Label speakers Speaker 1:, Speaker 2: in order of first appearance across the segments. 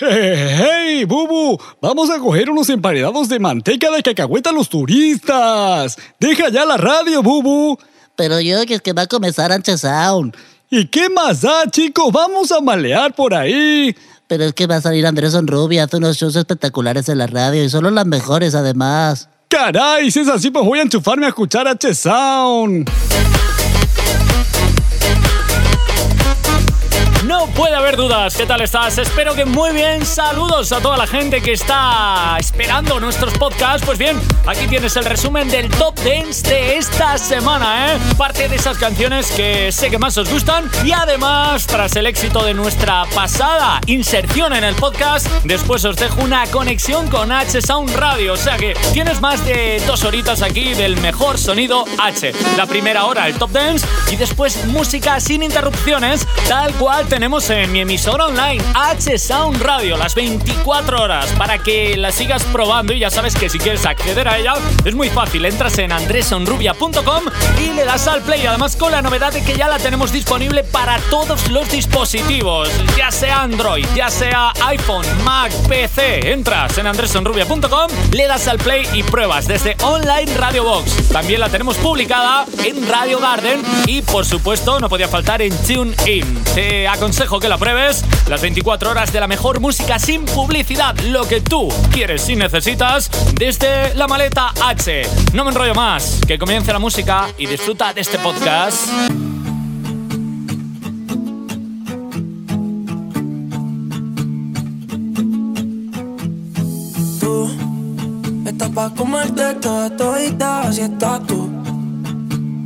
Speaker 1: ¡Hey, Bubu! Vamos a coger unos emparedados de manteca de cacahueta a los turistas. Deja ya la radio, Bubu.
Speaker 2: Pero yo que es que va a comenzar Anche Sound.
Speaker 1: ¿Y qué más da, chicos? Vamos a malear por ahí.
Speaker 2: Pero es que va a salir Andrés Onrubia, hace unos shows espectaculares en la radio y solo las mejores además.
Speaker 1: Caray, si es así, pues voy a enchufarme a escuchar H Sound.
Speaker 3: No puede haber dudas. ¿Qué tal estás? Espero que muy bien. Saludos a toda la gente que está esperando nuestros podcasts. Pues bien, aquí tienes el resumen del Top Dance de esta semana, ¿eh? Parte de esas canciones que sé que más os gustan. Y además, tras el éxito de nuestra pasada inserción en el podcast, después os dejo una conexión con H Sound Radio. O sea que tienes más de dos horitas aquí del mejor sonido H. La primera hora, el Top Dance. Y después música sin interrupciones, tal cual tenemos en mi emisora online H Sound Radio las 24 horas para que la sigas probando y ya sabes que si quieres acceder a ella es muy fácil, entras en andresonrubia.com y le das al play, además con la novedad de que ya la tenemos disponible para todos los dispositivos, ya sea Android, ya sea iPhone, Mac, PC, entras en andresonrubia.com, le das al play y pruebas desde Online Radio Box. También la tenemos publicada en Radio Garden y por supuesto no podía faltar en TuneIn. Te consejo que la pruebes. Las 24 horas de la mejor música sin publicidad. Lo que tú quieres y necesitas desde la maleta H. No me enrollo más. Que comience la música y disfruta de este podcast.
Speaker 4: Tú estás comerte.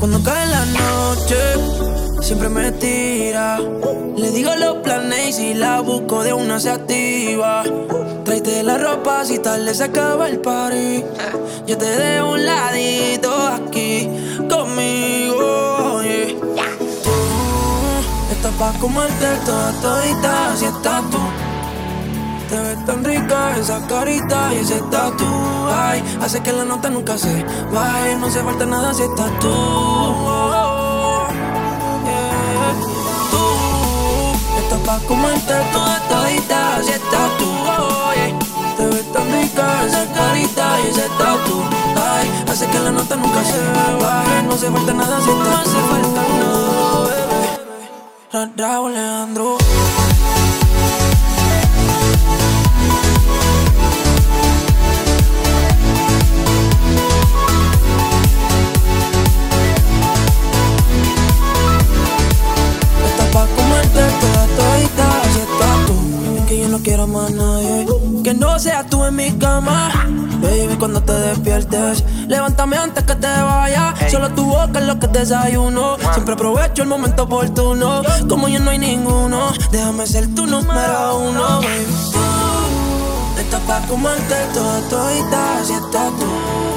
Speaker 4: Cuando cae la noche siempre me tira. Le digo los planes y si la busco de una se activa. Tráete la ropa si tal le acaba el party. Yo te dejo un ladito aquí conmigo. Yeah. Tú estás pa' comerte toda todita si estás tú. Te ves tan rica esa carita y ese tatu Ay, hace que la nota nunca se baje No se falta nada si estás tú pa' comerte toda todita Si estás tú, oye Te ves tan rica esa carita y ese tatu Ay, hace que la nota nunca se baje No se falta nada si estás No falta nada, bebé. Alejandro quiero más nadie que no seas tú en mi cama. Baby, cuando te despiertes, levántame antes que te vaya. Solo tu boca es lo que desayuno. Siempre aprovecho el momento oportuno. Como yo no hay ninguno, déjame ser tu número uno, baby. Tú estás pa' comerte toda todita, si estás tú.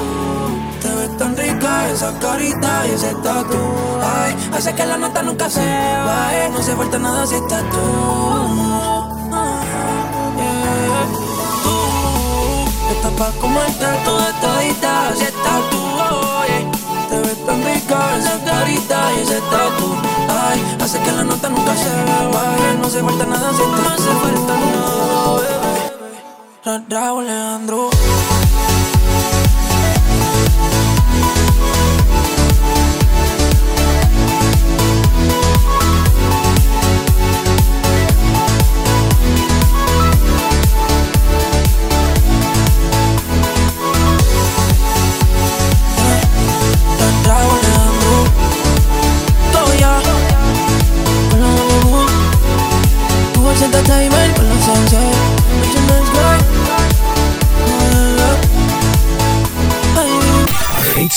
Speaker 4: Esa carita y ese tatu. Ay, hace que la nota nunca se vaya. No se falta nada si estás tú. Estás pa' comerte toda todita Si estás tú, oye Te ves tan rica esa carita y ese tatu. Ay, hace que la nota nunca se vaya No se falta nada si estás No hace falta nada, bebé. Raúl Alejandro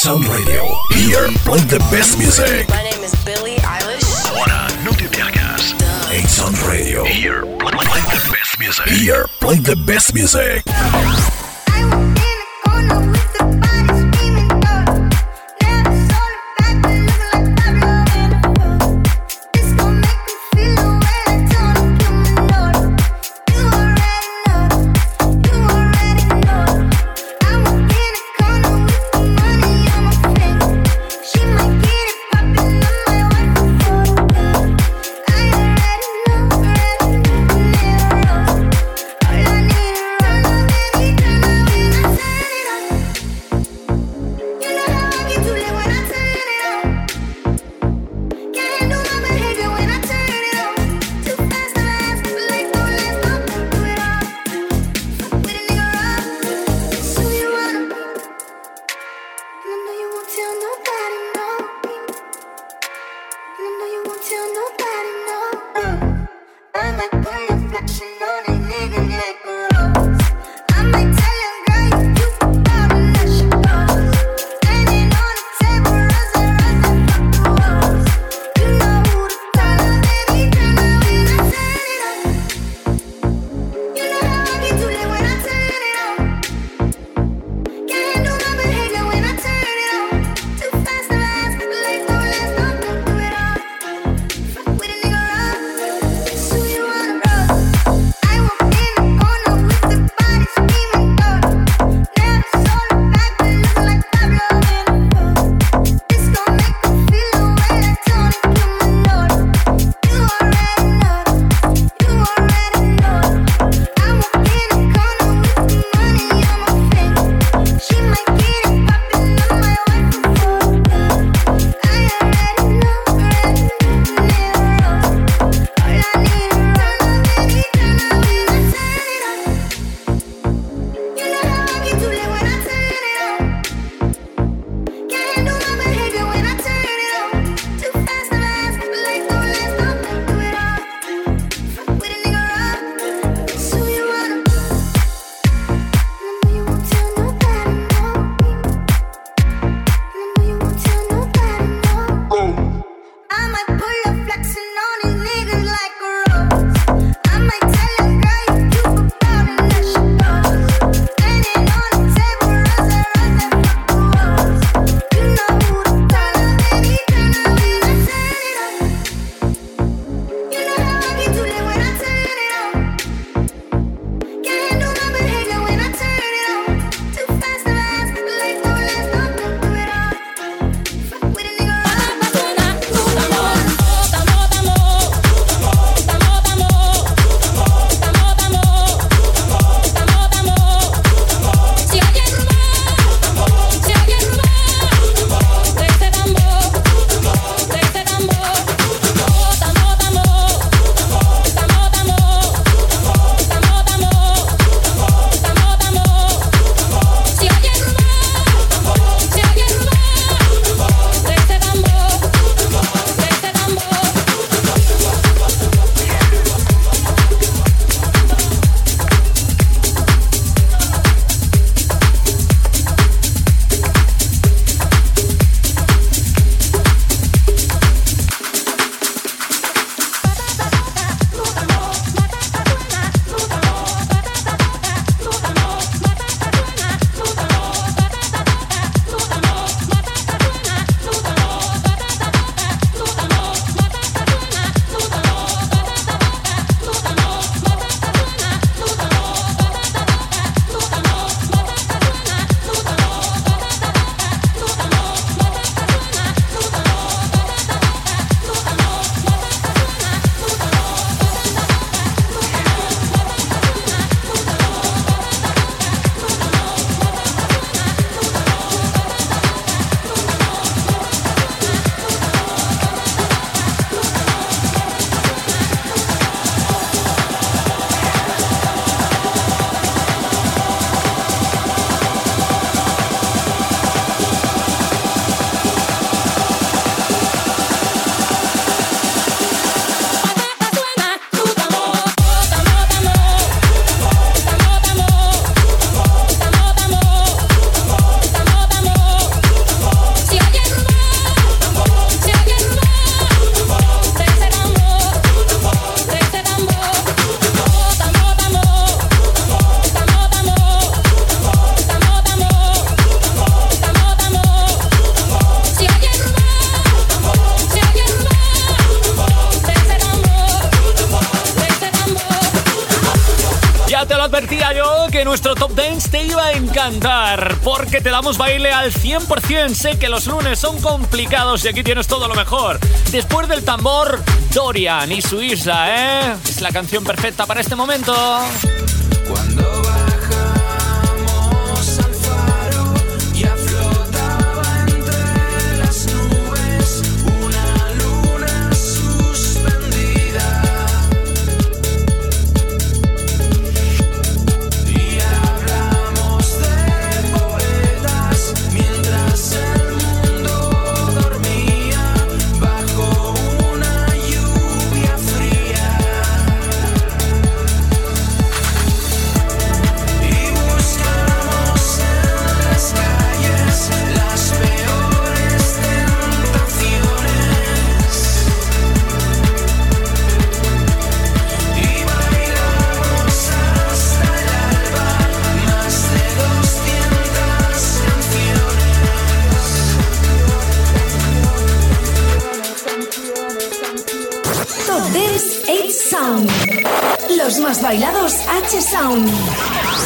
Speaker 5: Sound Radio. Here, play the best music.
Speaker 6: My name is Billie Eilish.
Speaker 5: Ahora, no te pierdas. Eight Sound Radio. Here, play, play the best music. Here, play the best music.
Speaker 4: que te damos baile al 100%. Sé que los lunes son complicados y aquí tienes todo lo mejor. Después del tambor, Dorian y su isla, ¿eh? Es la canción perfecta para este momento.
Speaker 7: bailados
Speaker 4: H-Sound.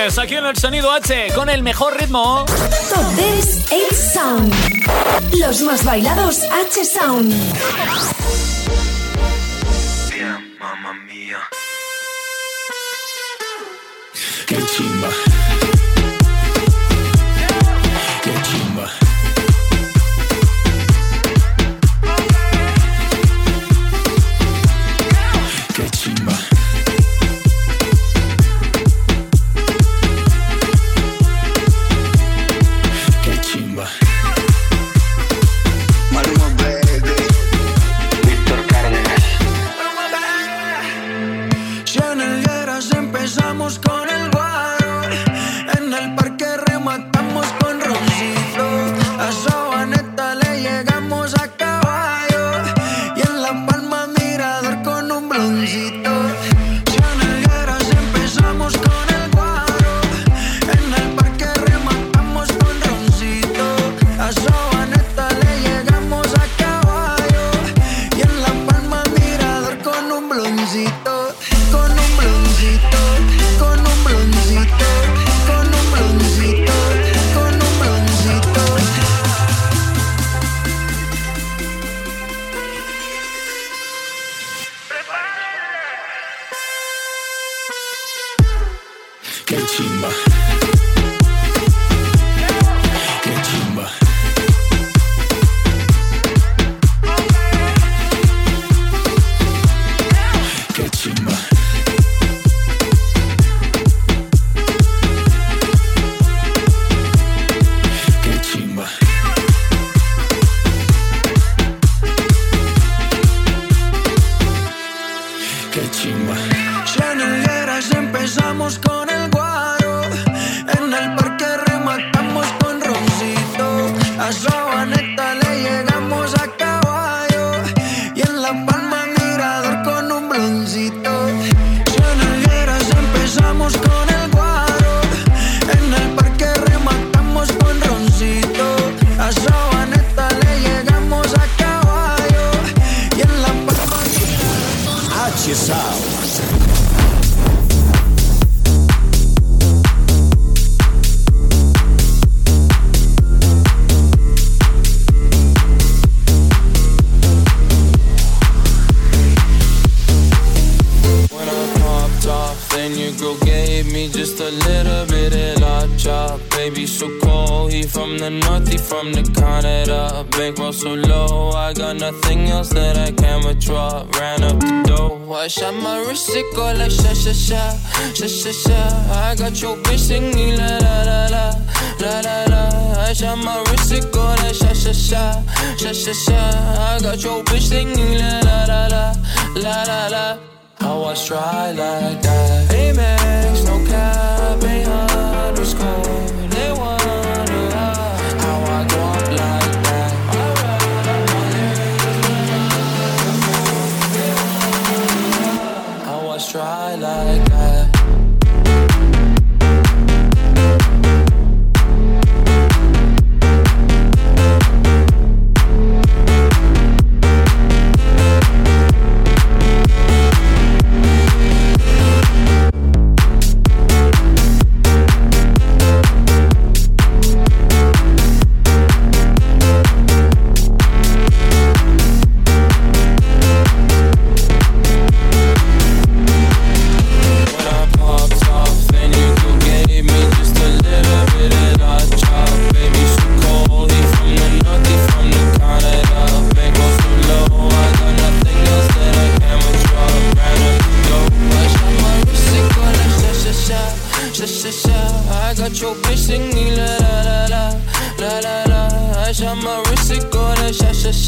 Speaker 4: lunes aquí en el Sonido H con el mejor ritmo.
Speaker 7: Top 10 H Sound. Los más bailados H Sound.
Speaker 8: Damn, mamma mía.
Speaker 5: Qué chimba.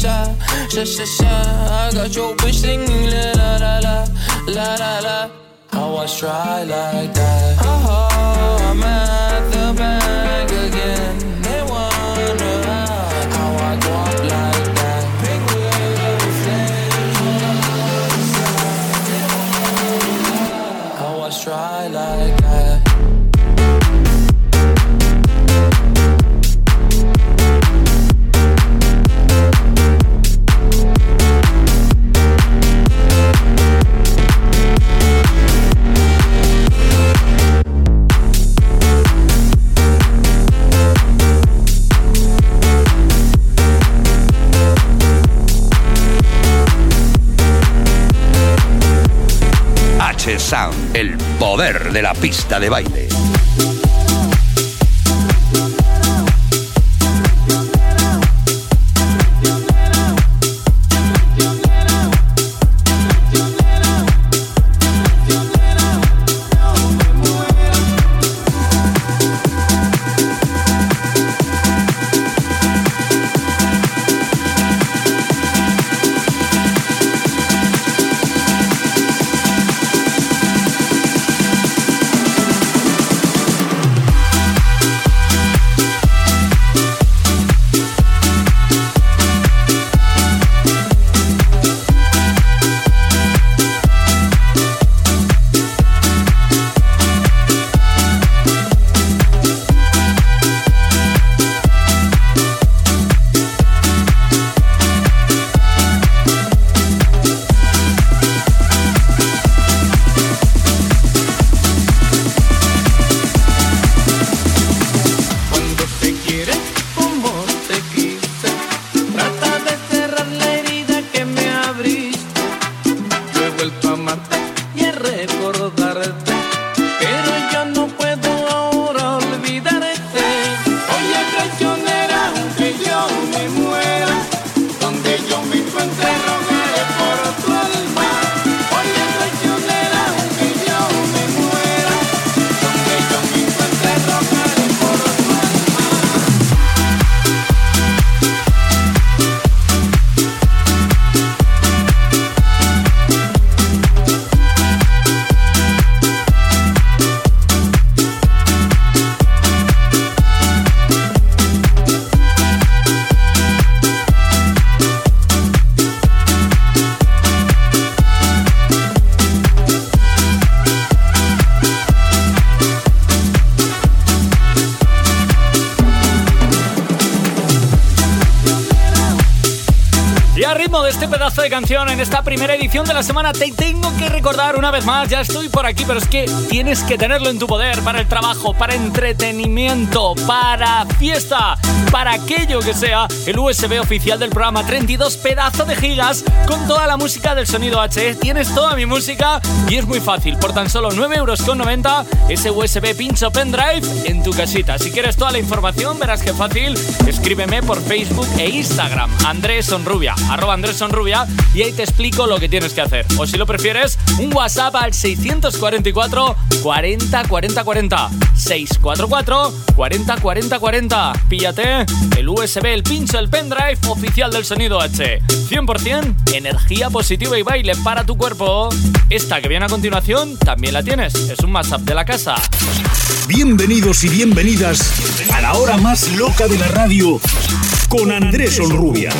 Speaker 9: sha sha sha sha. I got your bitch singing la la la la la la. How I try like that. Oh,
Speaker 4: oh man. poder de la pista de baile.
Speaker 3: De la semana, te tengo que recordar una vez más, ya estoy por aquí, pero es que tienes que tenerlo en tu poder para el trabajo, para entretenimiento, para fiesta, para aquello que sea el USB oficial del programa. 32 pedazo de gigas con toda la música del sonido H. Tienes toda mi música y es muy fácil, por tan solo 9,90 euros ese USB pincho pendrive en tu casita. Si quieres toda la información, verás que fácil, escríbeme por Facebook e Instagram, Andrés Sonrubia, arroba Andrés Sonrubia, y ahí te explico lo que tienes que hacer. O si lo prefieres, un WhatsApp al 644 40 40 40. 644 40 40 40. Píllate USB, el pincho, el pendrive oficial del sonido H. 100% energía positiva y baile para tu cuerpo. Esta que viene a continuación también la tienes. Es un WhatsApp de la casa.
Speaker 10: Bienvenidos y bienvenidas a la hora más loca de la radio con Andrés Olrubia.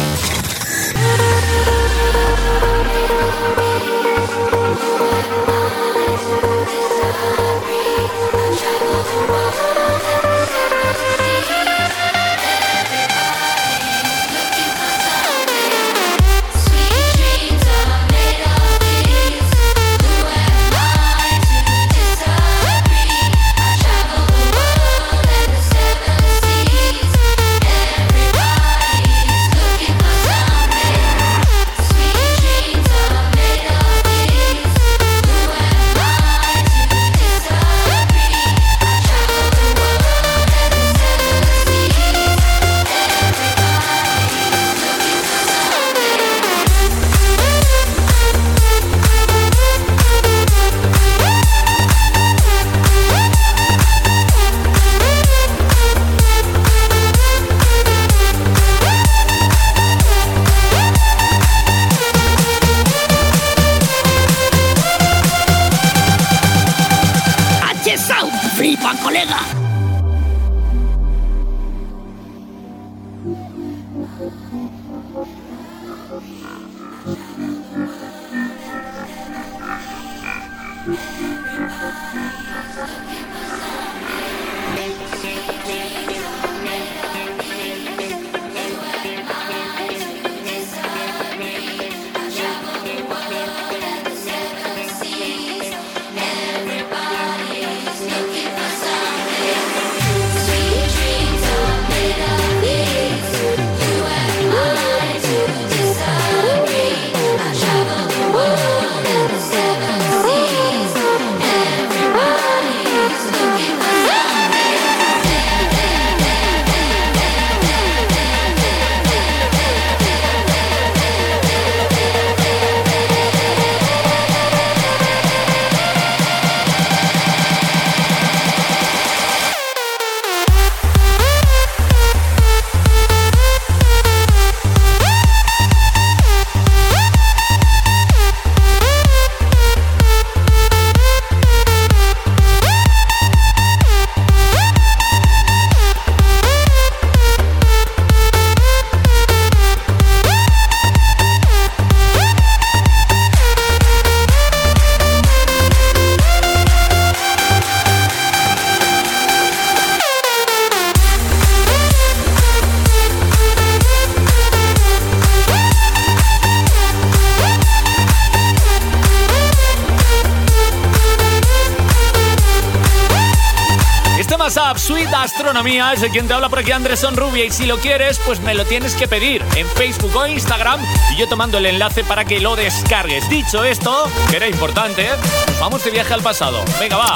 Speaker 3: De quien te habla por aquí Andrés Sonrubia y si lo quieres, pues me lo tienes que pedir en Facebook o Instagram y yo te mando el enlace para que lo descargues. Dicho esto, que era importante, pues vamos de viaje al pasado. Venga, va.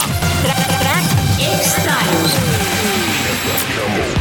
Speaker 11: break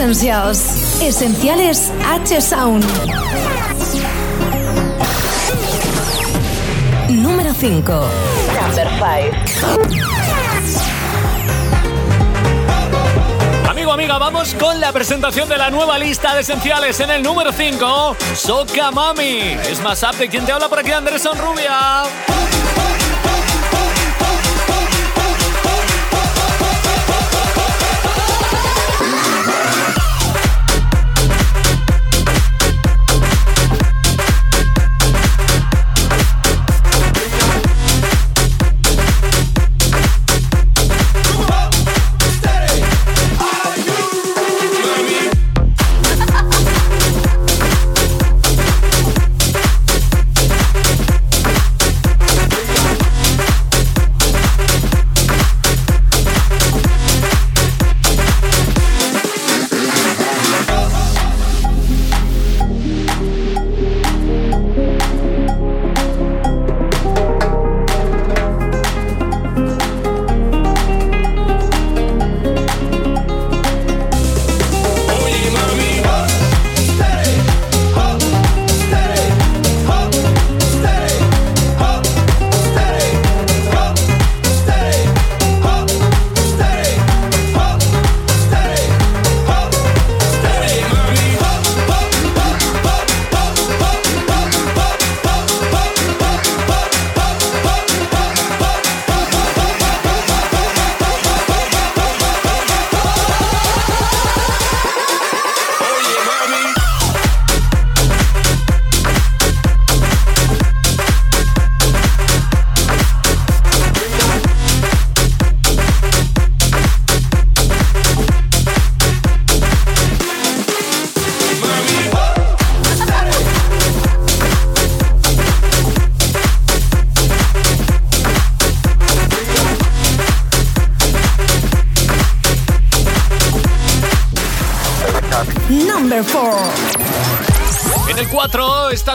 Speaker 7: Essentials. Esenciales H Sound. Número 5. Number 5.
Speaker 11: Amigo, amiga, vamos con la presentación de la nueva lista de esenciales en el número 5. Soca Mami. Es más apte quien te habla por aquí, Andrés Rubia.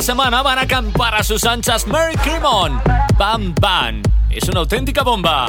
Speaker 11: Semana van a acampar a sus anchas Mary Crimon. Bam Bam. Es una auténtica bomba.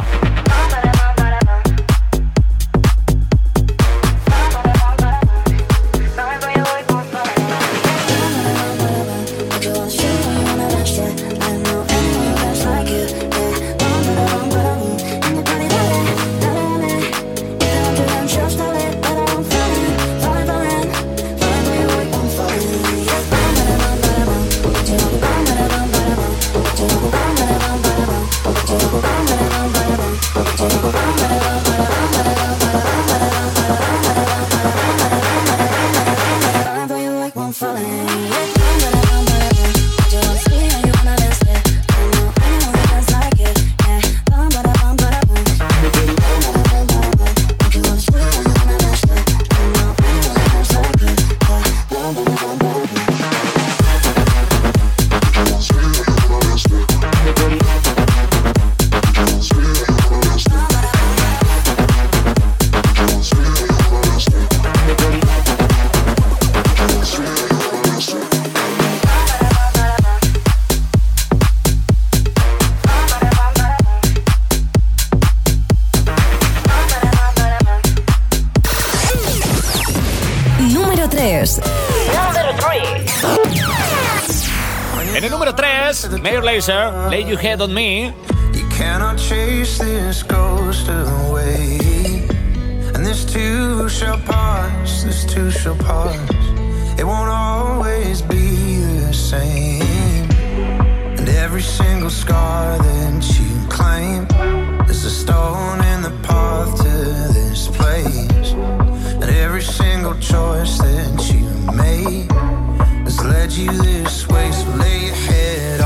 Speaker 10: Fraser, lay your head on me.
Speaker 5: You cannot chase this ghost away. And this too shall pass, this too shall pass. It won't always be the same. And every single scar that you claim is a stone in the path to this place. And every single choice that you made has led you this way, so lay your head on.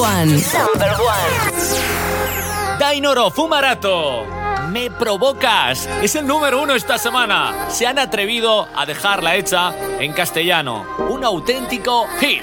Speaker 7: Number one.
Speaker 10: Dainoro Fumarato. Me provocas. Es el número uno esta semana. Se han atrevido a dejarla hecha en castellano. Un auténtico hit.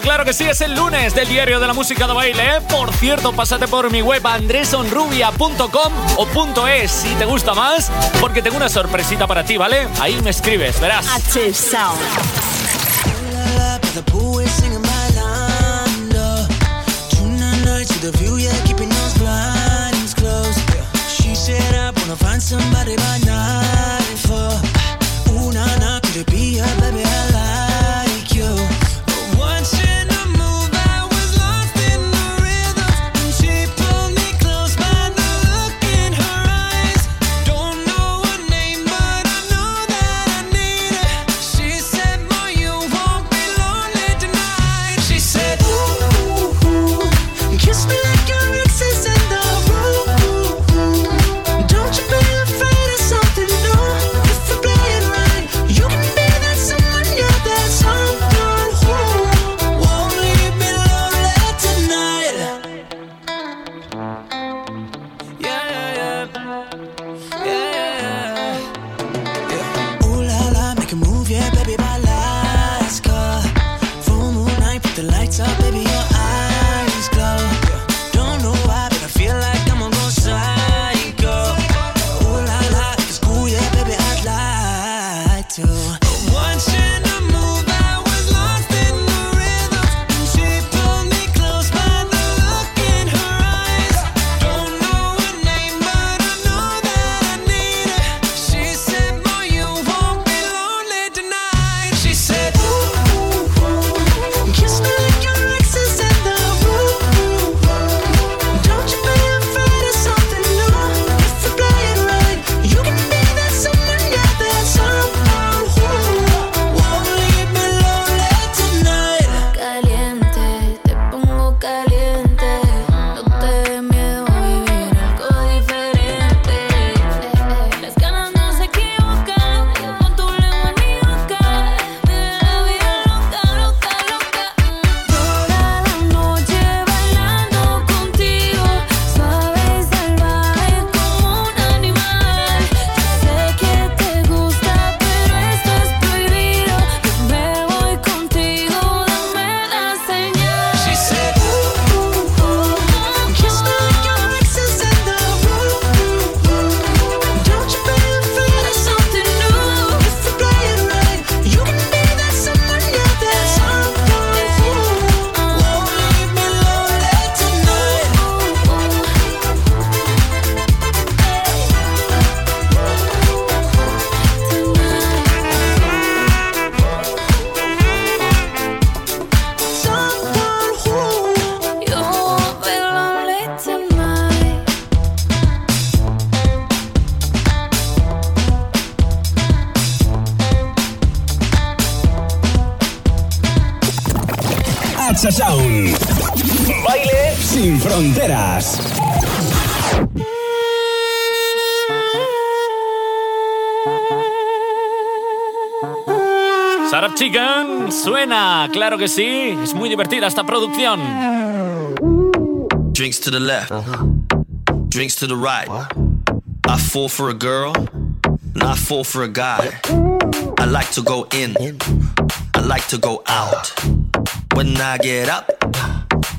Speaker 3: Claro que sí, es el lunes del diario de la música de baile. Por cierto, pásate por mi web andresonrubia.com o punto .es si te gusta más, porque tengo una sorpresita para ti, ¿vale? Ahí me escribes, verás.
Speaker 4: H Sound.
Speaker 3: Suena, claro que sí. Es muy divertida esta producción.
Speaker 12: Drinks to the left, drinks to the right. I fall for a girl, and I fall for a guy. I like to go in, I like to go out. When I get up,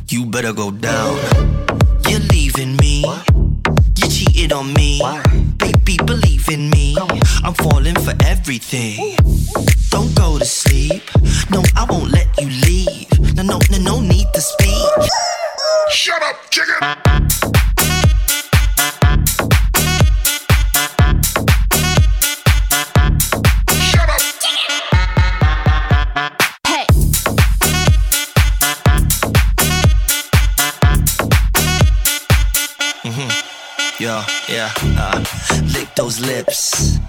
Speaker 12: you better go down. You're leaving me, cheated on me. Baby, believe in me, I'm falling for everything. Don't go to sleep, no, I won't let you leave. No, no, no, no need to speak. Shut up, chicken! Yeah. Uh, lick those lips,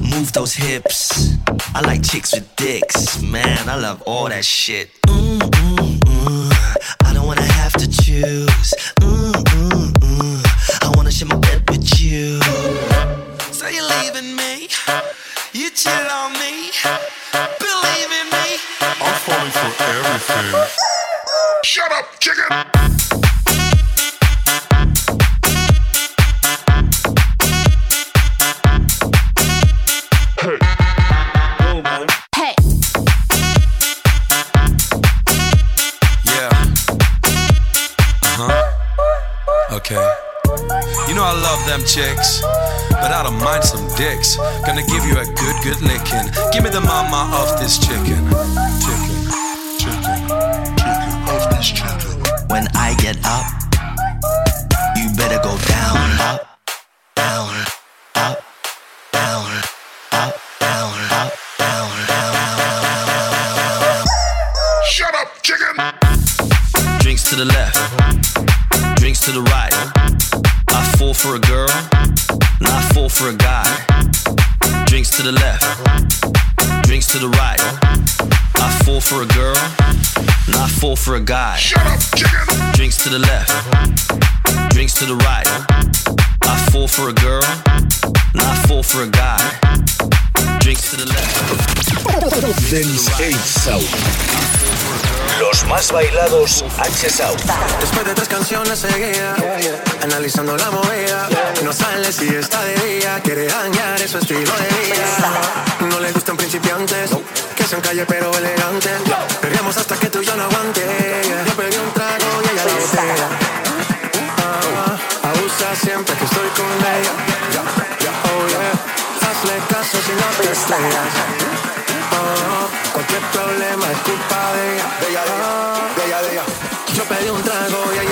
Speaker 12: move those hips. I like chicks with dicks, man. I love all that shit. Mm, mm, mm. I don't wanna have to choose. Mm, mm, mm. I wanna share my bed with you. So you're leaving me? You chill
Speaker 13: love them chicks, but I don't mind some dicks. Gonna give you a good, good licking. Give me the mama of this chicken. Chicken, chicken, chicken of this chicken.
Speaker 12: When I get up, you better go down, up, down, up, down, up, down, up, down, down, down, down, down, down, down. Shut up, chicken! Drinks to the left, drinks to the right. I fall for a girl, and I fall for a guy. Drinks to the left, drinks to the right. I fall for a girl, and I fall for a guy. Shut up, chicken! Drinks to the left, drinks to the right. I fall for a girl, and I fall for a guy. Drinks to the left.
Speaker 5: Dance 8 Sound. Los más bailados H Sound.
Speaker 14: Después de tres canciones seguidas, analizando la movida, no sale si está de día, quiere dañar su estilo de vida. No le gustan principiantes, que sean calle pero elegantes. Perreamos hasta que tú y yo no aguante. Yo pedí un trago y ella la botella. Ah, abusa siempre que estoy con ella. Oh caso si no te estrellas. Ah, cualquier problema es culpa de ella. De ella, de ella, de ella, de ella. Yo pedí un trago y ella.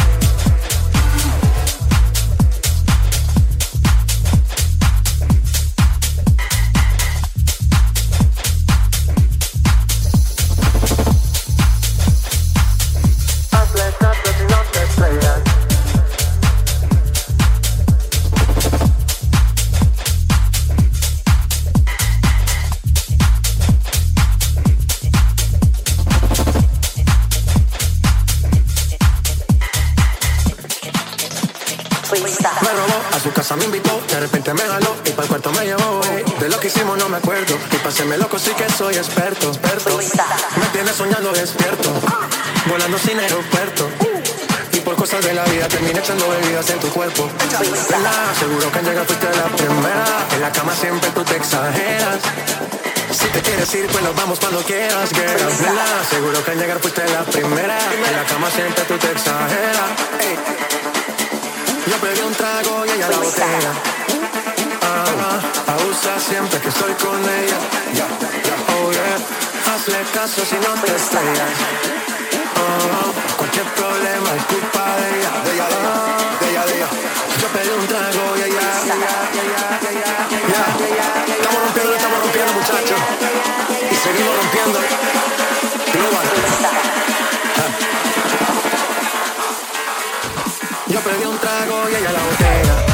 Speaker 14: A su casa me invitó, de repente me jaló y para el cuarto me llevó. De lo que hicimos no me acuerdo, y paséme loco sí que soy experto, experto. Me tiene soñando despierto, volando sin aeropuerto. Y por cosas de la vida terminé echando bebidas en tu cuerpo. Nena, seguro que al llegar fuiste la primera. En la cama siempre tú te exageras. Si te quieres ir, pues nos vamos cuando quieras, girl. Nena, seguro que al llegar fuiste la primera. En la cama siempre tú te exageras. Yo pedí un trago y ella la botella. Ah, abusa siempre que estoy con ella. Oh yeah, hazle caso si no te estrellas. Oh, cualquier problema es culpa de ella. De ella, de ella, de ella, de ella. Yo pedí un trago y ella. Ya. Estamos rompiendo, estamos rompiendo, muchachos. Y seguimos rompiendo. Global. Yo pedí un trago y ella la botella.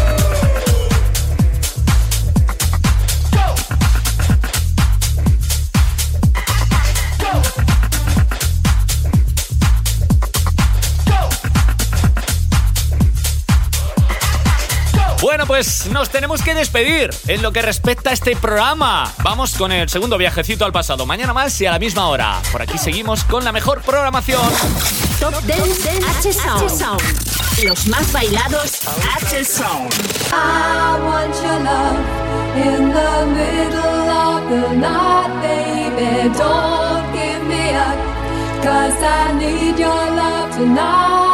Speaker 3: Bueno, pues nos tenemos que despedir en lo que respecta a este programa. Vamos con el segundo viajecito al pasado. Mañana más y a la misma hora. Por aquí seguimos con la mejor programación.
Speaker 15: Top Dance H Sound. Los más bailados H Sound.
Speaker 11: I want your love in the middle of the night, baby. Don't give me up, cause I need your love tonight.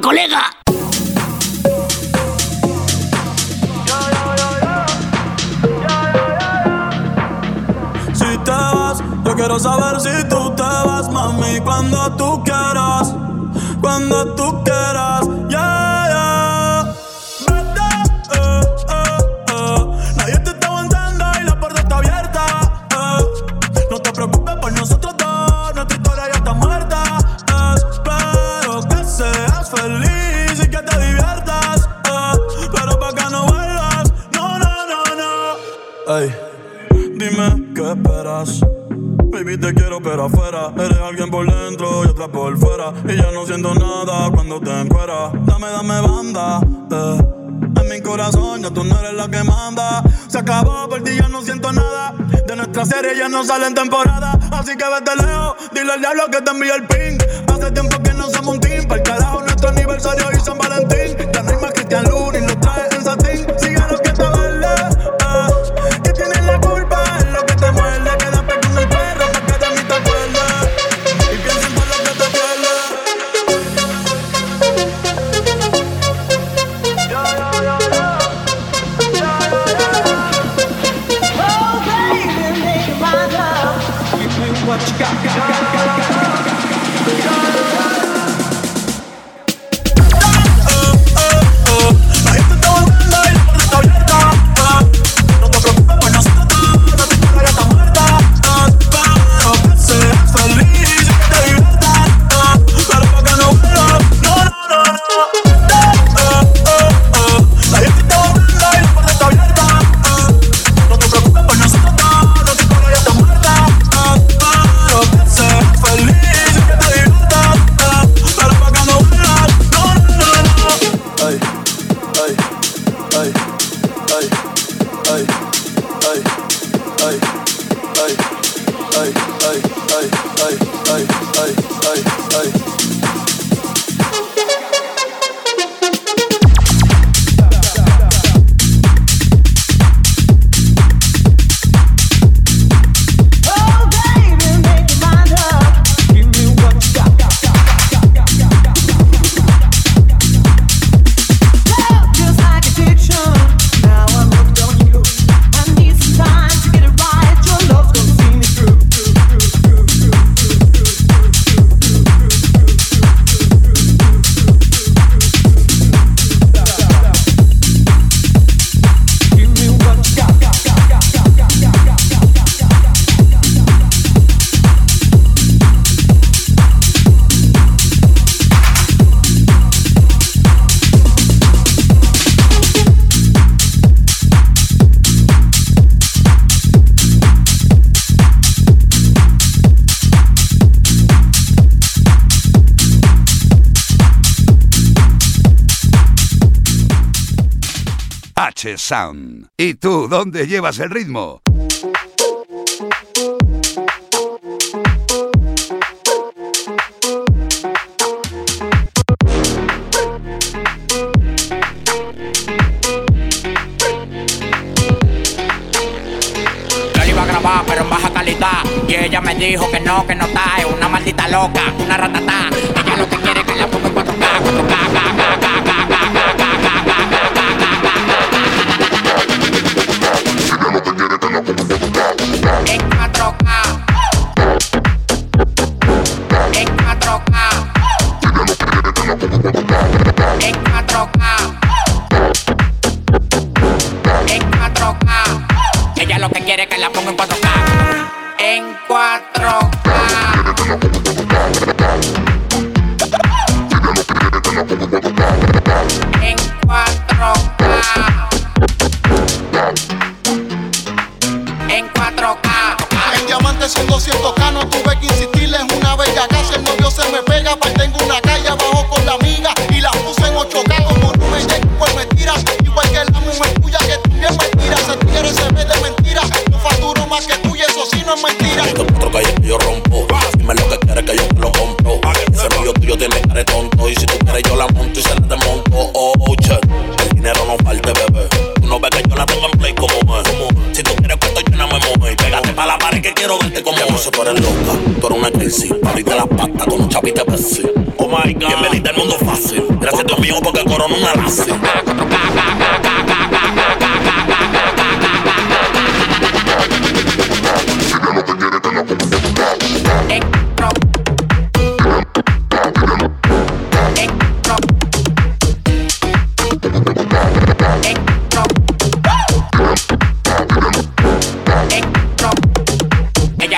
Speaker 15: Colega.
Speaker 16: Dame, dame banda. eh. En mi corazón ya tú no eres la que manda. Se acabó por ti, ya no siento nada. De nuestra serie ya no sale en temporada. Así que vete lejos. Dile al diablo que te envíe el ping. Hace tiempo que no somos un team. Para el carajo nuestro aniversario y San Valentín. Ya no hay más
Speaker 17: ¿Y tú dónde llevas el ritmo?
Speaker 18: Yo iba a grabar, pero en baja calidad. Y ella me dijo que no, que no está. Es una maldita loca, una ratatá.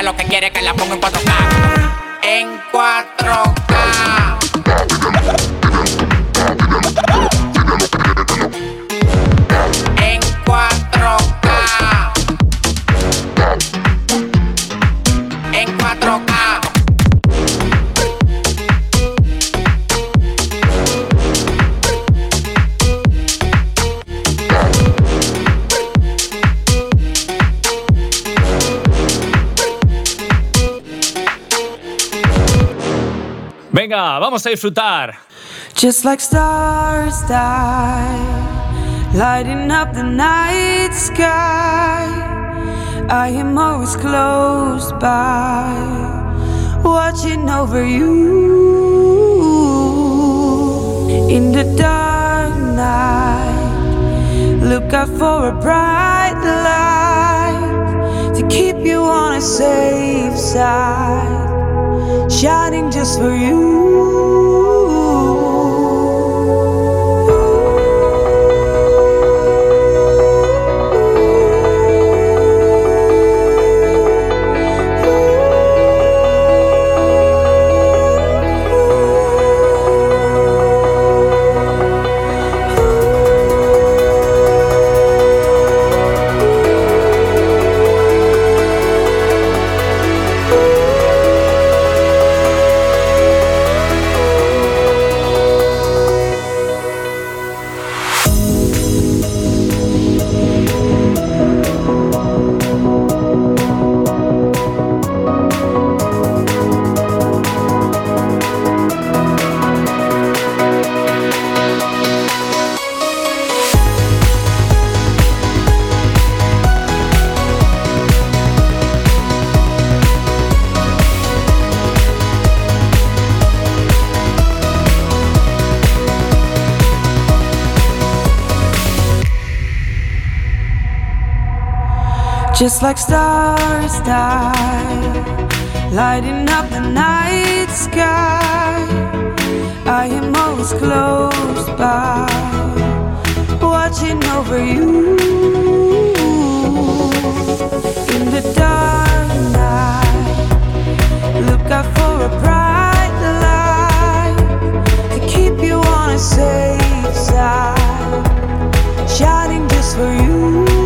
Speaker 18: Lo que quiere que la ponga en 4K.
Speaker 3: Vamos a disfrutar.
Speaker 19: Just like stars die, lighting up the night sky. I am always close by, watching over you. In the dark night, look out for a bright light to keep you on a safe side, shining just for you. Just like stars die, lighting up the night sky. I am always close by, watching over you. In the dark night, look out for a bright light to keep you on a safe side, shining just for you.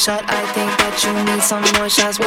Speaker 20: shot. I think that you need some more shots.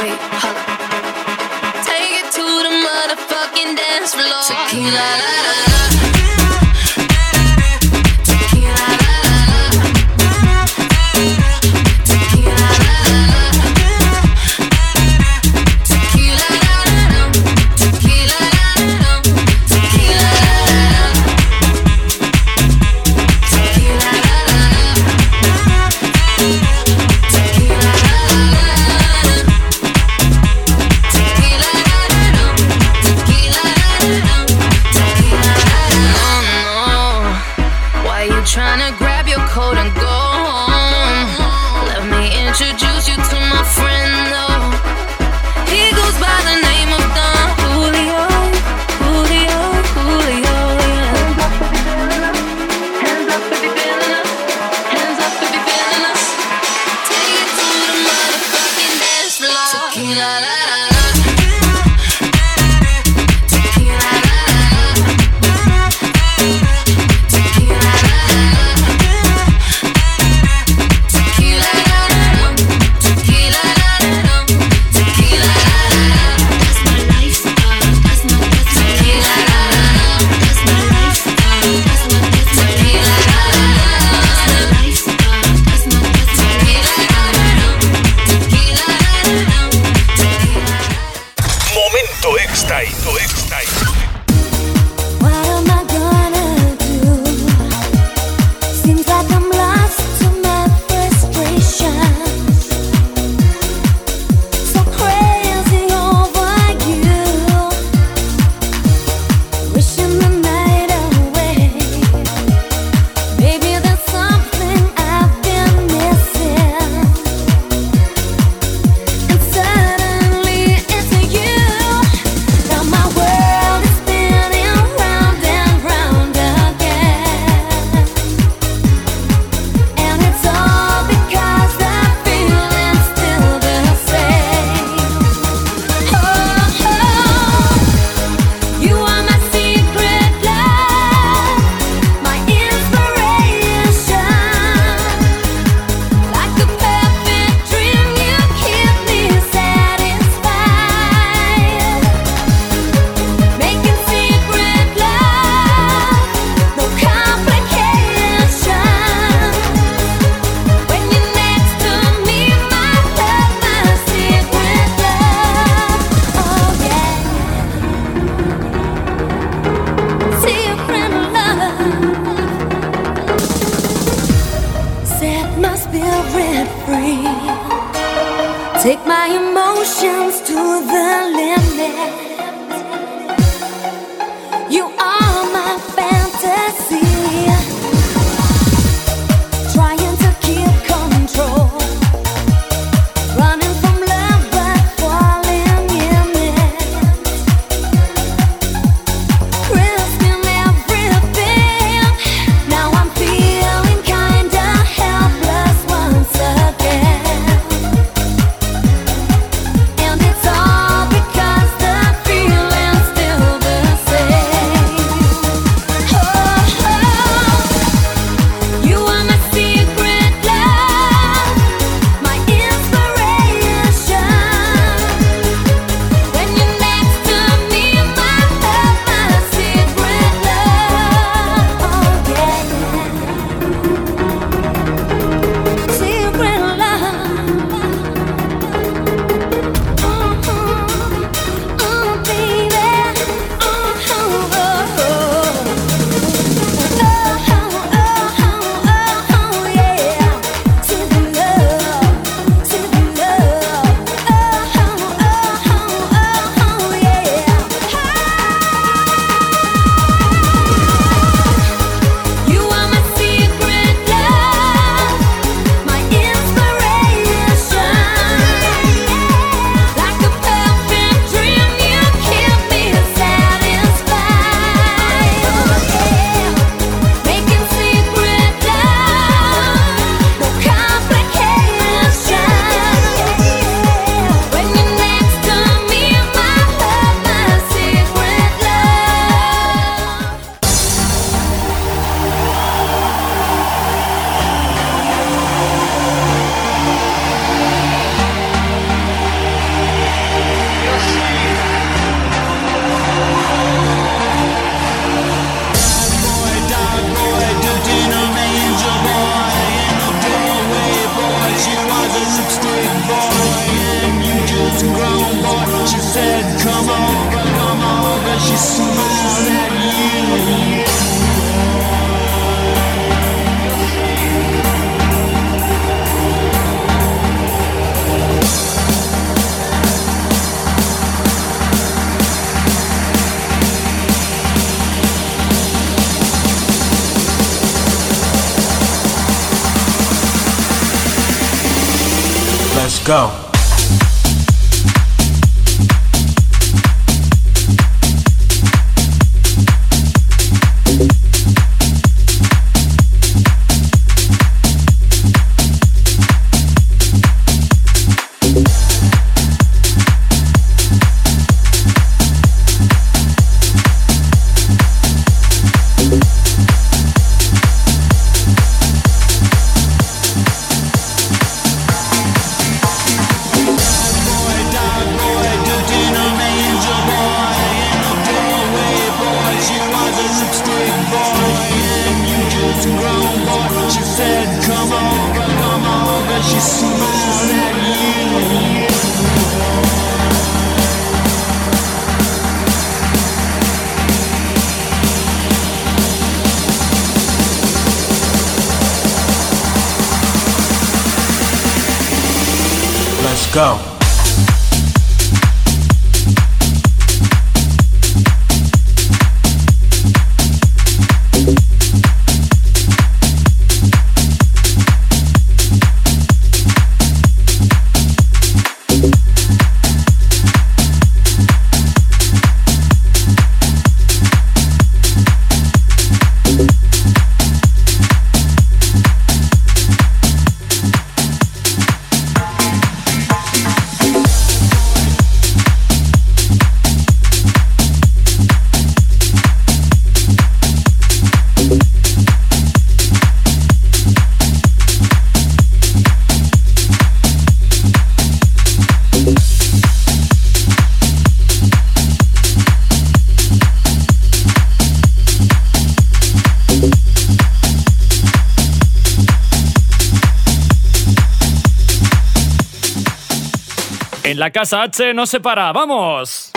Speaker 20: La
Speaker 3: casa H no se para, ¡vamos!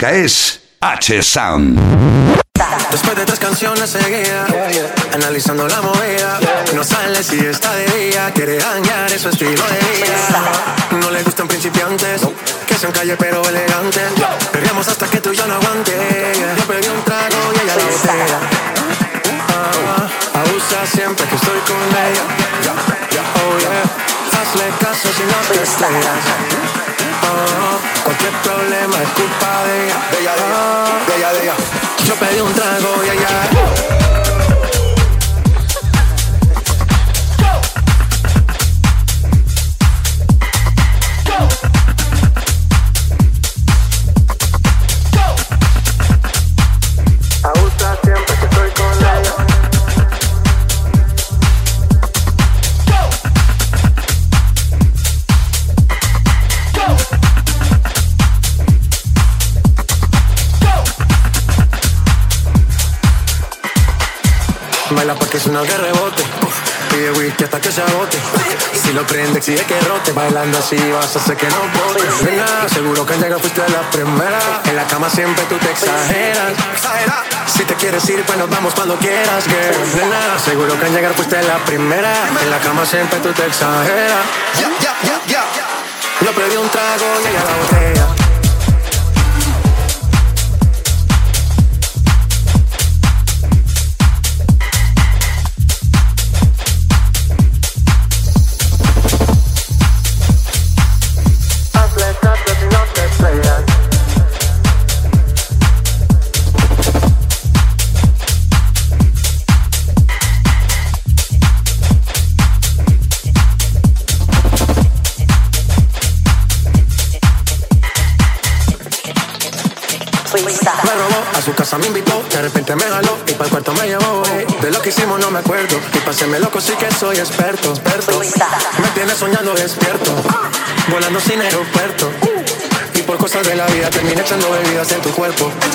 Speaker 17: música es H-Sound.
Speaker 14: Después de tres canciones seguía, yeah, yeah. analizando la movida. Yeah. No sale si está de día, quiere dañar su estilo de vida. No le gustan principiantes, no. que sean calle pero elegantes. Perdemos hasta que tú y yo no aguante. Yo pedí un trago y ella la botella. Ah, abusa siempre que estoy con ella. Oh yeah, hazle caso si no te Cualquier problema es culpa de ella. De ella, de ella, de ella. Yo pedí un trago y ella. que se agote. Si lo prende, exige que rote. Bailando así vas a hacer que no bote. Venga, seguro que al llegar fuiste la primera. En la cama siempre tú te exageras. Si te quieres ir, pues nos vamos cuando quieras, girl. Nena, seguro que al llegar fuiste la primera. En la cama siempre tú te exageras. Ya, ya, ya, ya. No pedí un trago, llega la botella.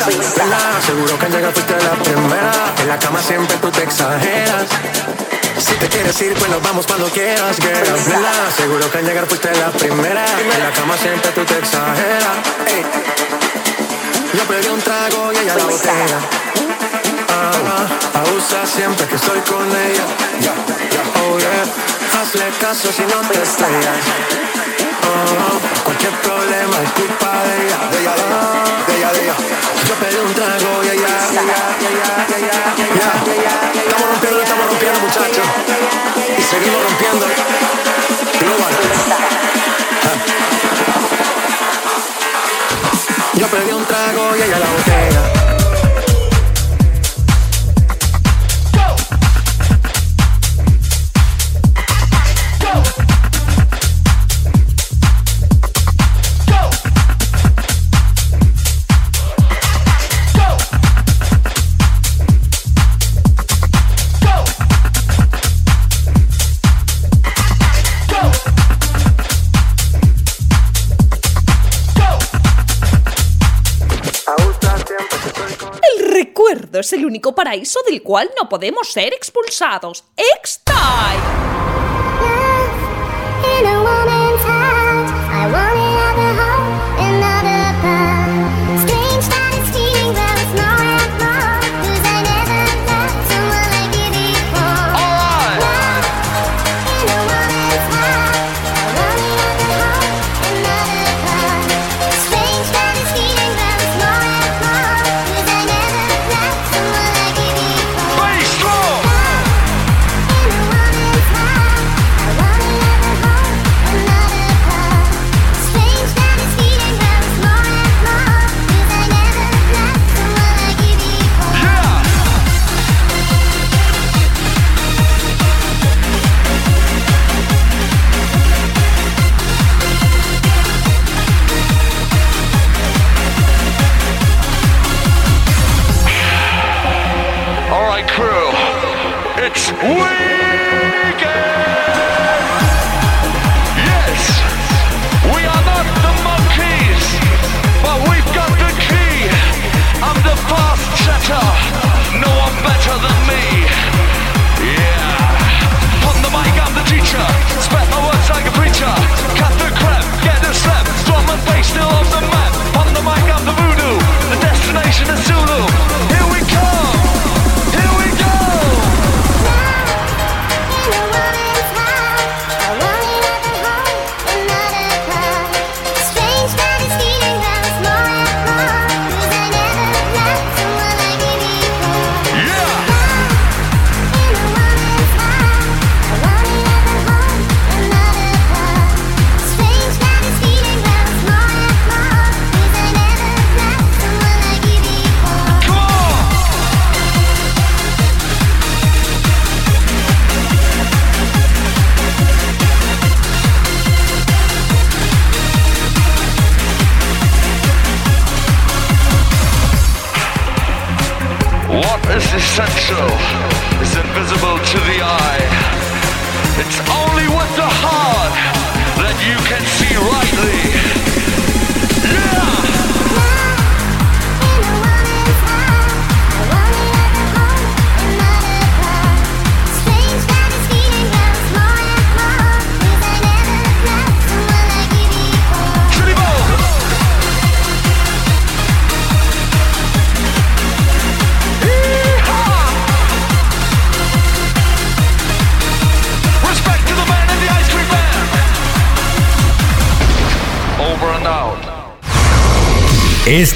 Speaker 14: Seguro que al llegar fuiste la primera. En la cama siempre tú te exageras. Si te quieres ir, pues nos vamos cuando quieras, girl. Seguro que al llegar fuiste la primera. En la cama siempre tú te exageras. Yo pedí un trago y ella la botella. Ah, ah, abusa siempre que estoy con ella. Oh yeah, hazle caso si no te estrellas. Cualquier problema es culpa de ella, de ella, de ella, de ella. Yo pedí un trago y ella, Estamos rompiendo, estamos rompiendo, muchachos. Y seguimos rompiendo. Global. Yo pedí un trago y ella la botella.
Speaker 21: es el único paraíso del cual no podemos ser expulsados.
Speaker 22: ¡Ex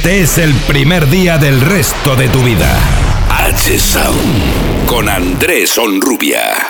Speaker 5: Este es el primer día del resto de tu vida. H-Sound con Andrés Onrubia.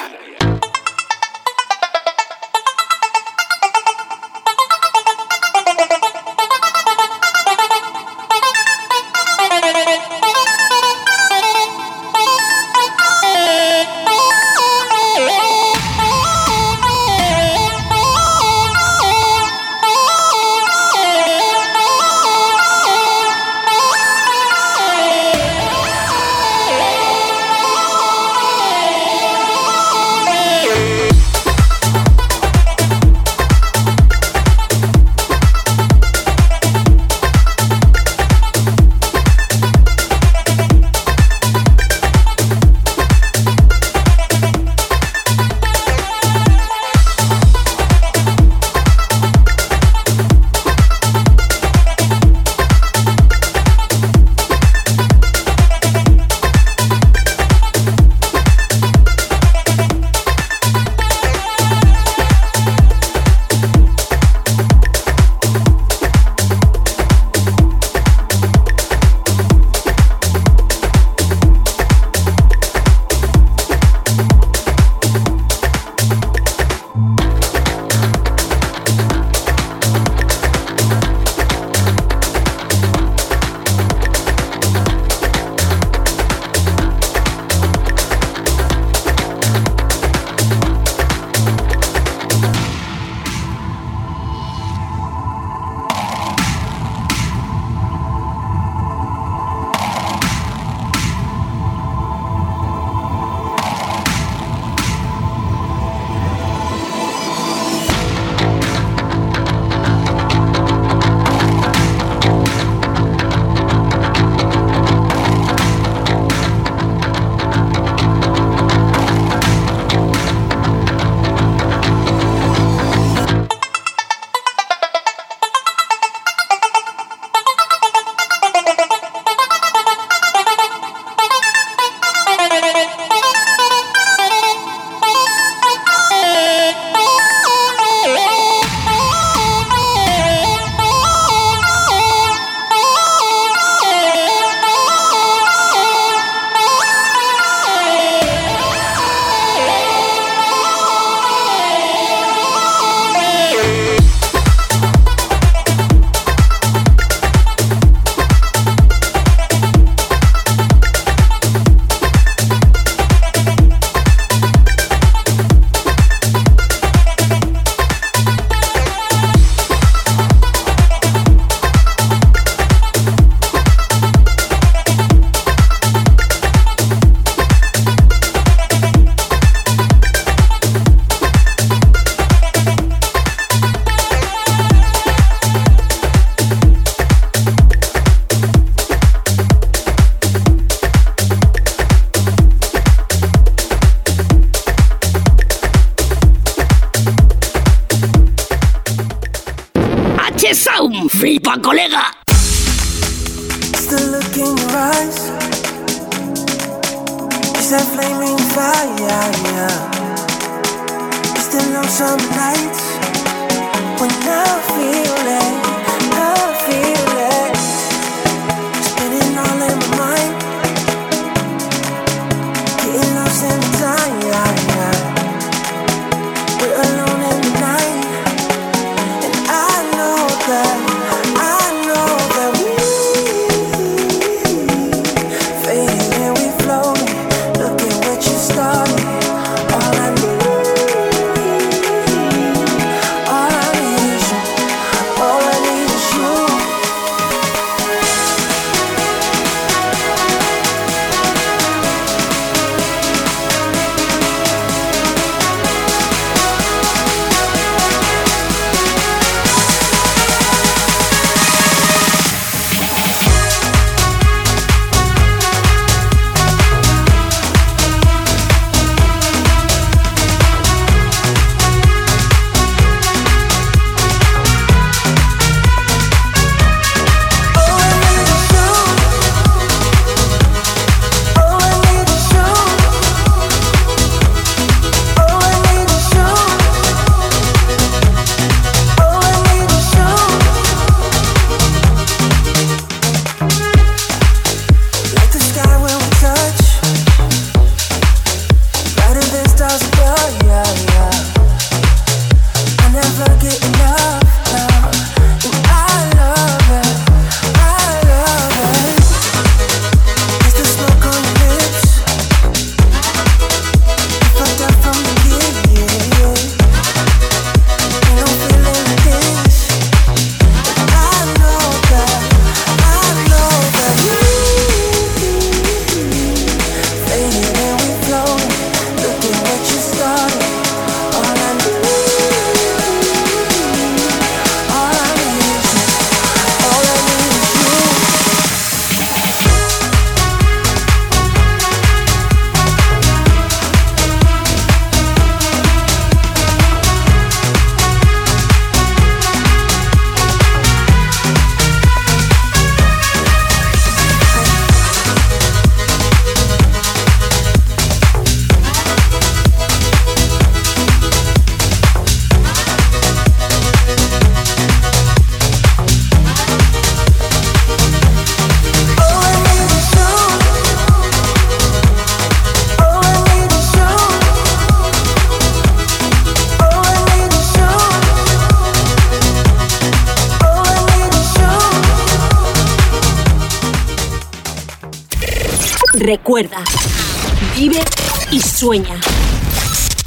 Speaker 7: Vive y sueña.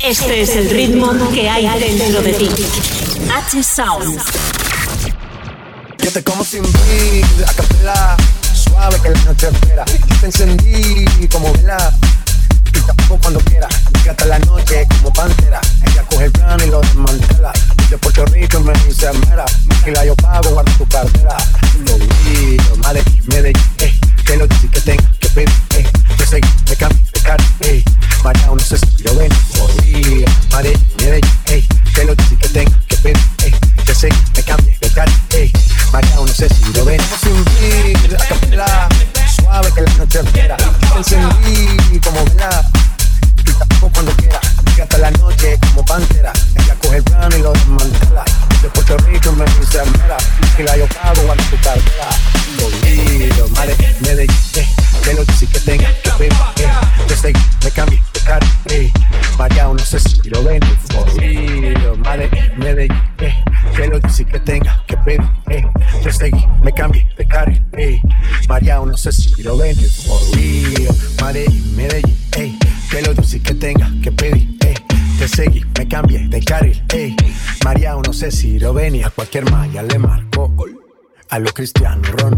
Speaker 7: Este es el ritmo que hay dentro de ti. H Sound.
Speaker 14: Yo te como sin beat, a capela, suave que la noche espera. Yo te encendí como vela, y tampoco cuando quiera. Y hasta la noche como pantera, ella coge el plano y lo desmantela. De Puerto Rico me dice mera, la yo pago, guardo tu cartera. Lo vi, lo male, me de, eh, que lo dice que tenga que pedir, eh. sig, det kan, det kan, ey María uno se lo ven, oye Mare, mire, ey Te lo digo que tengo que ver, ey Que sig, me cambie, me can, ey María uno se for ven, cualquier malla le marco. A lo Cristiano Ronaldo.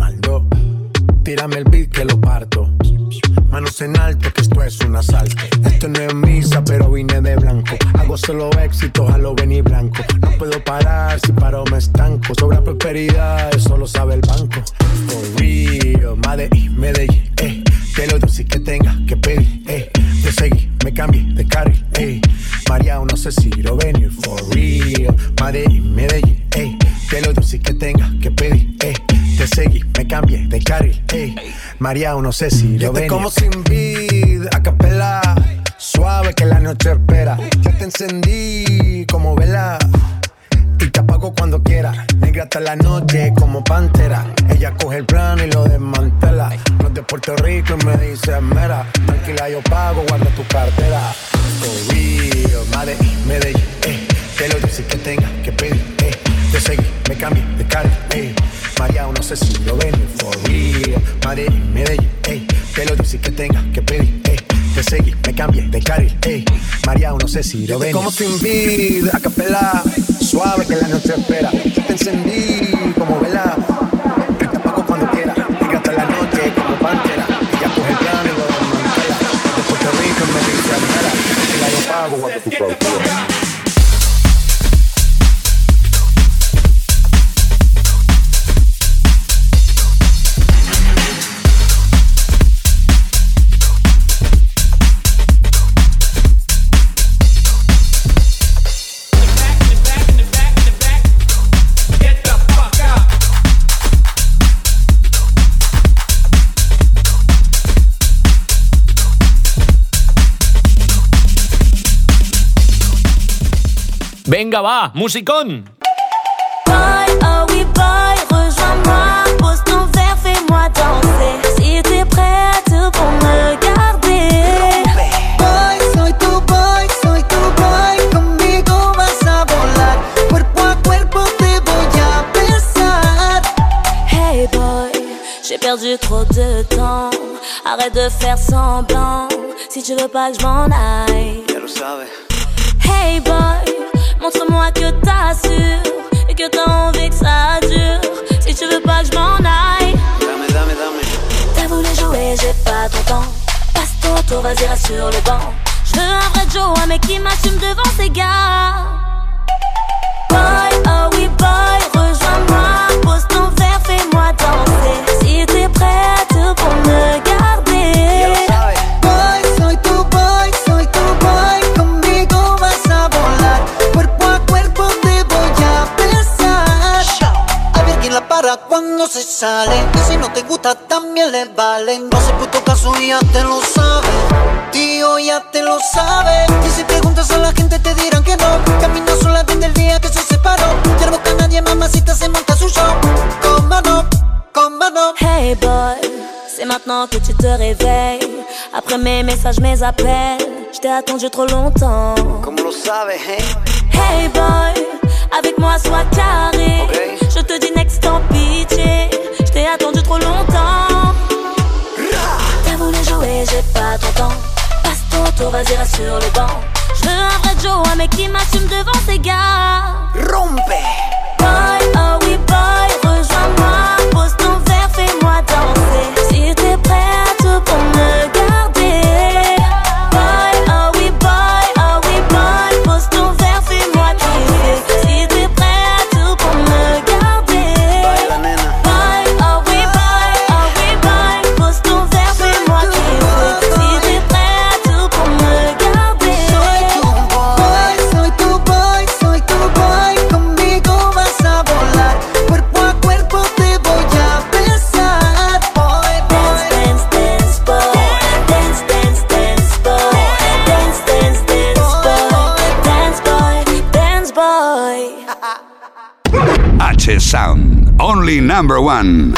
Speaker 14: María, no sé si lo
Speaker 23: te ven. como sin Ven. Como sin vid, a capela.
Speaker 3: Musicón.
Speaker 10: Boy, oh oui boy, rejoins-moi, pose ton verre, fais-moi danser. Si t'es prêt à tout pour me garder.
Speaker 24: Boy, soy tu boy, soy tu boy, conmigo vas a volar, cuerpo a cuerpo te voy a besar.
Speaker 10: Hey boy, j'ai perdu trop de temps. Arrête de faire semblant. Si tu veux pas que je m'en aille.
Speaker 23: Ya lo sabes.
Speaker 10: Hey boy, montre-moi que t'assures et que t'as envie que ça dure. Si tu veux pas que je m'en aille.
Speaker 23: Dame, dame, dame.
Speaker 10: T'as voulu jouer, j'ai pas ton temps. Passe ton tour, vas-y, reste sur le banc. Je veux un vrai Joe, un mec qui m'assume devant ses gars.
Speaker 24: Que
Speaker 10: tu te réveilles. Après mes messages, mes appels, je t'ai attendu trop longtemps.
Speaker 23: ¿Cómo lo sabes, eh?
Speaker 10: Hey boy, avec moi sois carré. Je te dis next temps pitié. Je t'ai attendu trop longtemps. T'as voulu jouer, j'ai pas ton temps. Passe ton tour, vas-y, reste sur le banc. Je veux un vrai Joe, un mec qui m'assume devant ses gars.
Speaker 24: Rompe.
Speaker 10: Boy, oh oui, boy, rejoins-moi. Pose ton verre, fais-moi danser.
Speaker 17: Only number one.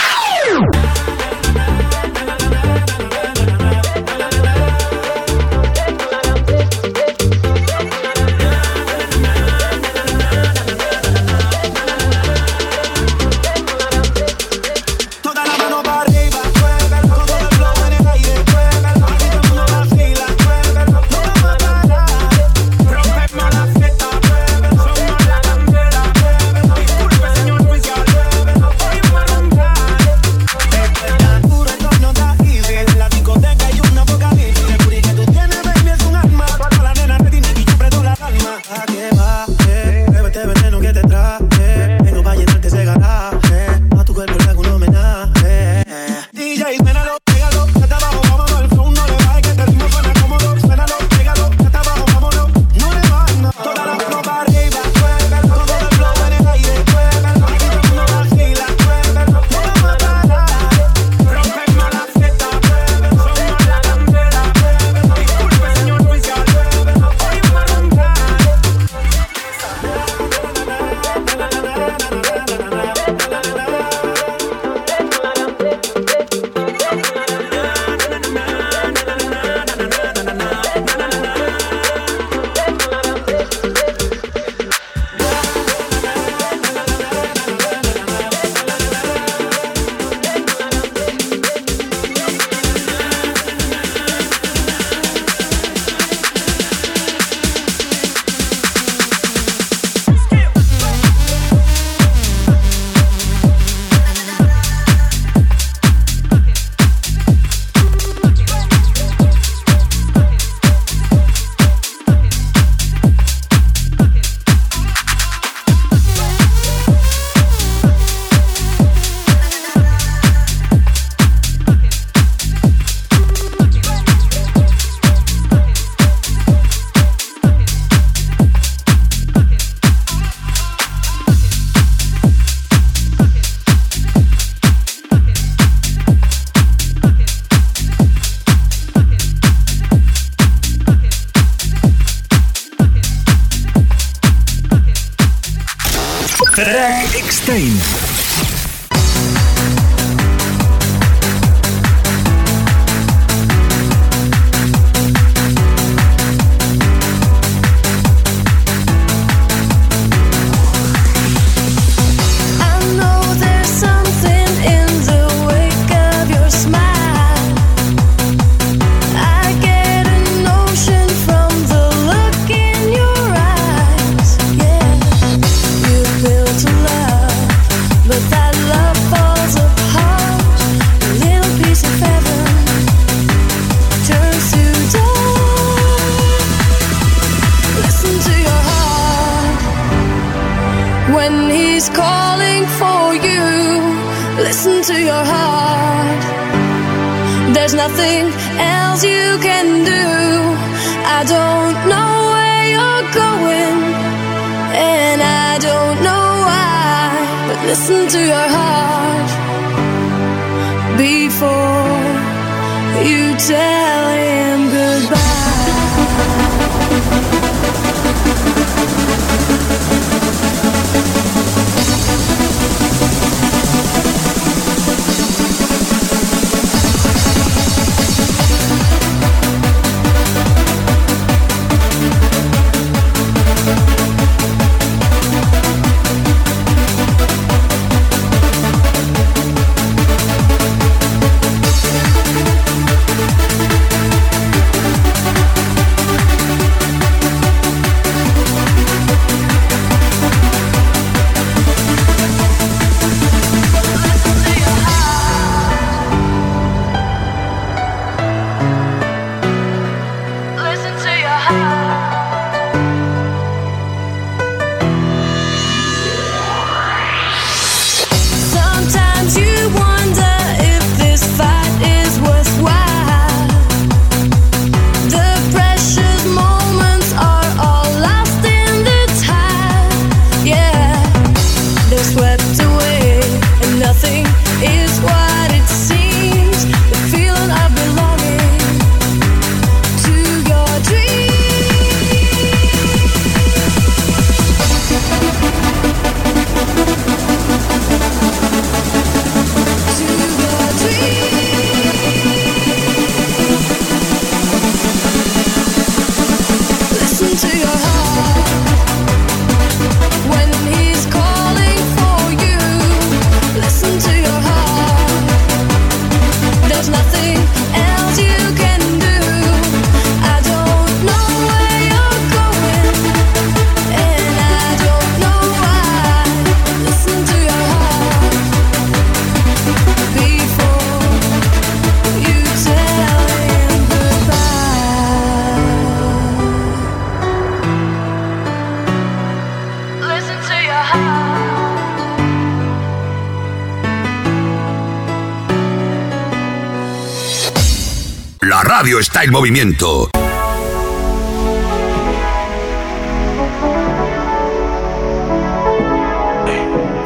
Speaker 16: En
Speaker 17: movimiento.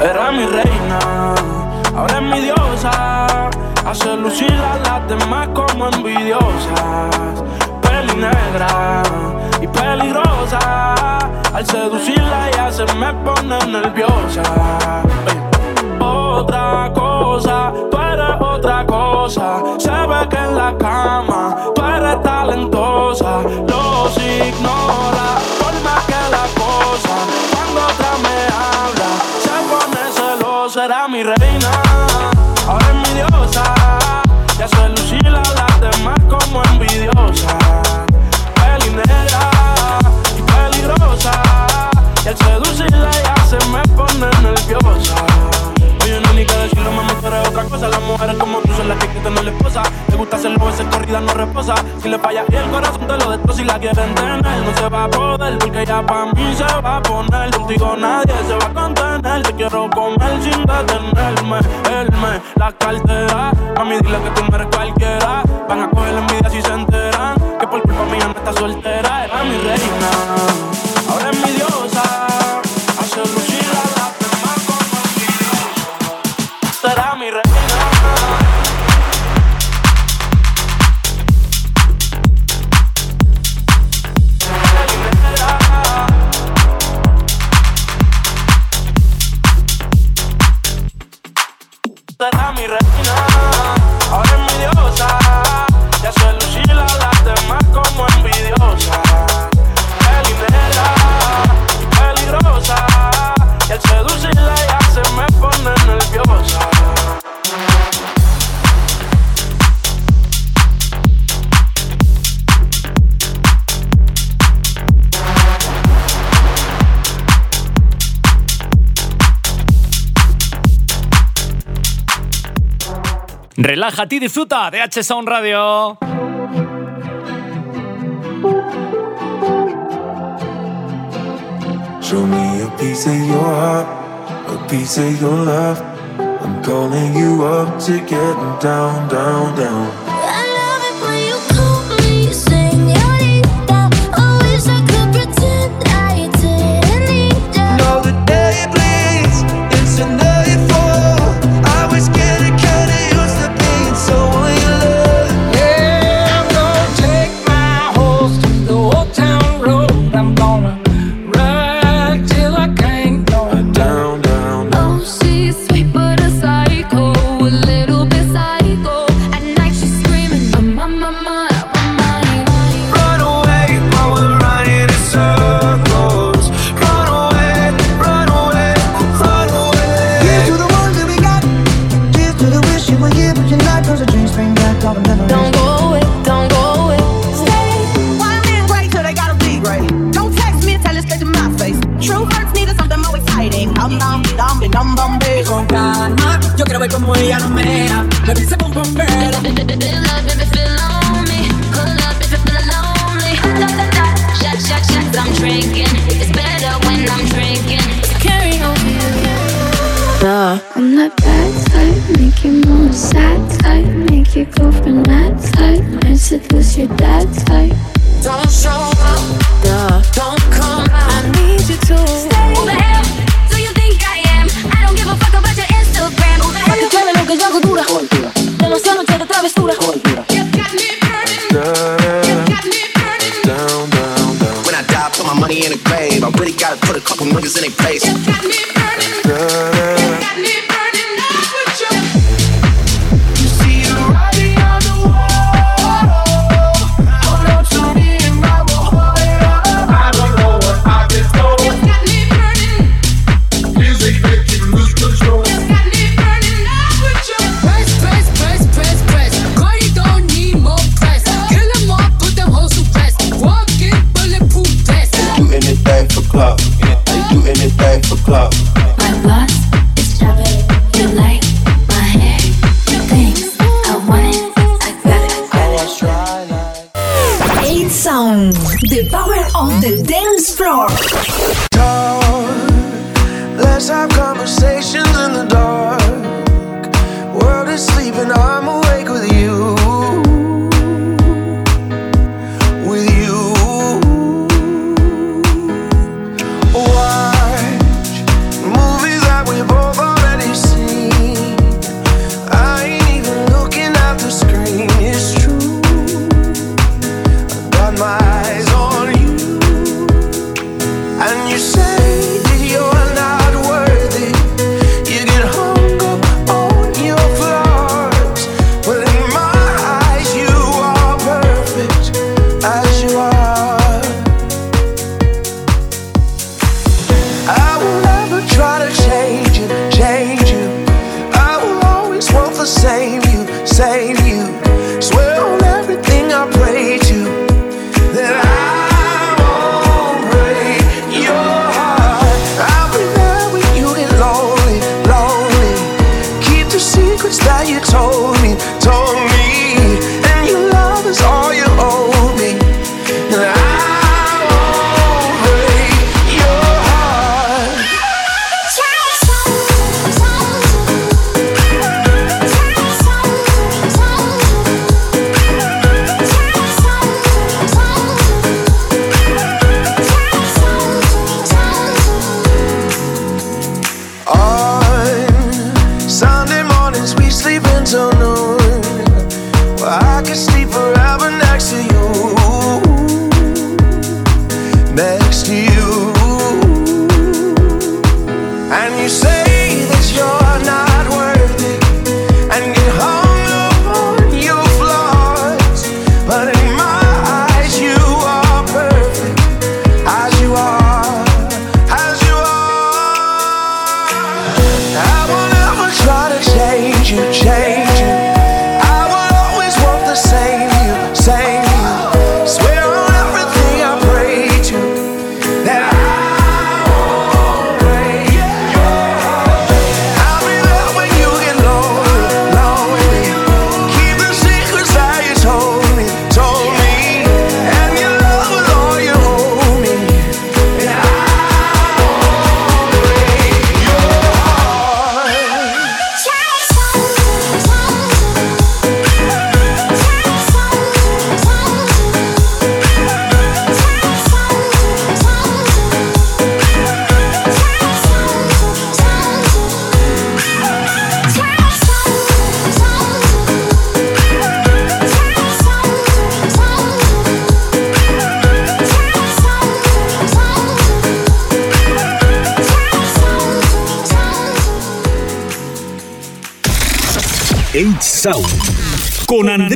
Speaker 16: Era mi reina, ahora es mi diosa. Hace lucir a las demás como envidiosas. Peli negra y peligrosa. Al seducirla ella se me pone nerviosa. Otra cosa, tú eres otra cosa. Se ve que en la cama envidiosa. Peli negra y peligrosa. Y al seducirla ya se me pone nerviosa. Oye, no ni que decirlo, mami, tú eres otra cosa. Las mujeres como tú son las que quitan a la esposa. Le gusta hacerlo, veces corrida no reposa. Si le falla y el corazón te lo destroza. Si la quieren tener, no se va a poder. Porque ya pa' mí se va a poner. Contigo nadie se va a contener. Te quiero comer sin detenerme. Él me la cartera. Mami, dile que tú no eres cualquiera. Van a coger la envidia si se mi está soltera, era mi reina. Ahora es mi diosa, hace lucir a las demás como mi Será mi reina. Será mi reina, ahora es mi diosa, ya soy lucir a las demás envidiosa, pelinegra, peligrosa. Y al seducirla ya se me pone nerviosa.
Speaker 3: Relájate y disfruta de H Sound Radio.
Speaker 5: Show me a piece of your heart, a piece of your love. I'm calling you up to get down, down, down.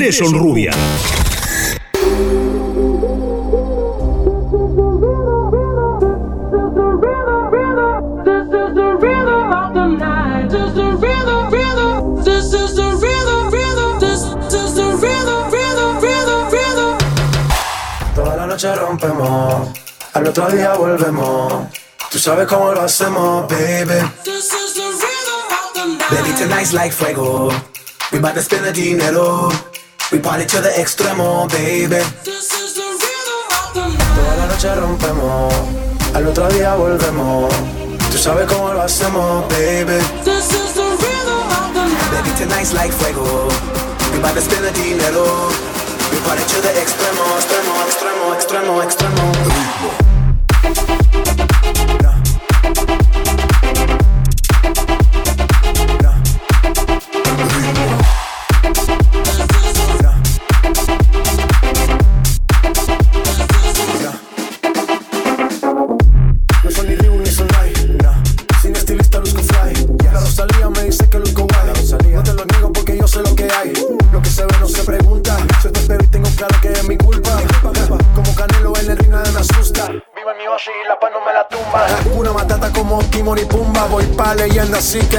Speaker 25: Andrés.
Speaker 14: Toda rompemos, al otro día volvemos. Tú sabes cómo lo hacemos, baby. Baby, like fuego. We spend the dinero. We party to the extremo, baby. Toda la noche rompemos, al otro día volvemos. Tú sabes cómo lo hacemos, baby. Baby, tonight's like fuego. We bout to spend the dinero. We party to the extremo, extremo, extremo, extremo, extremo. No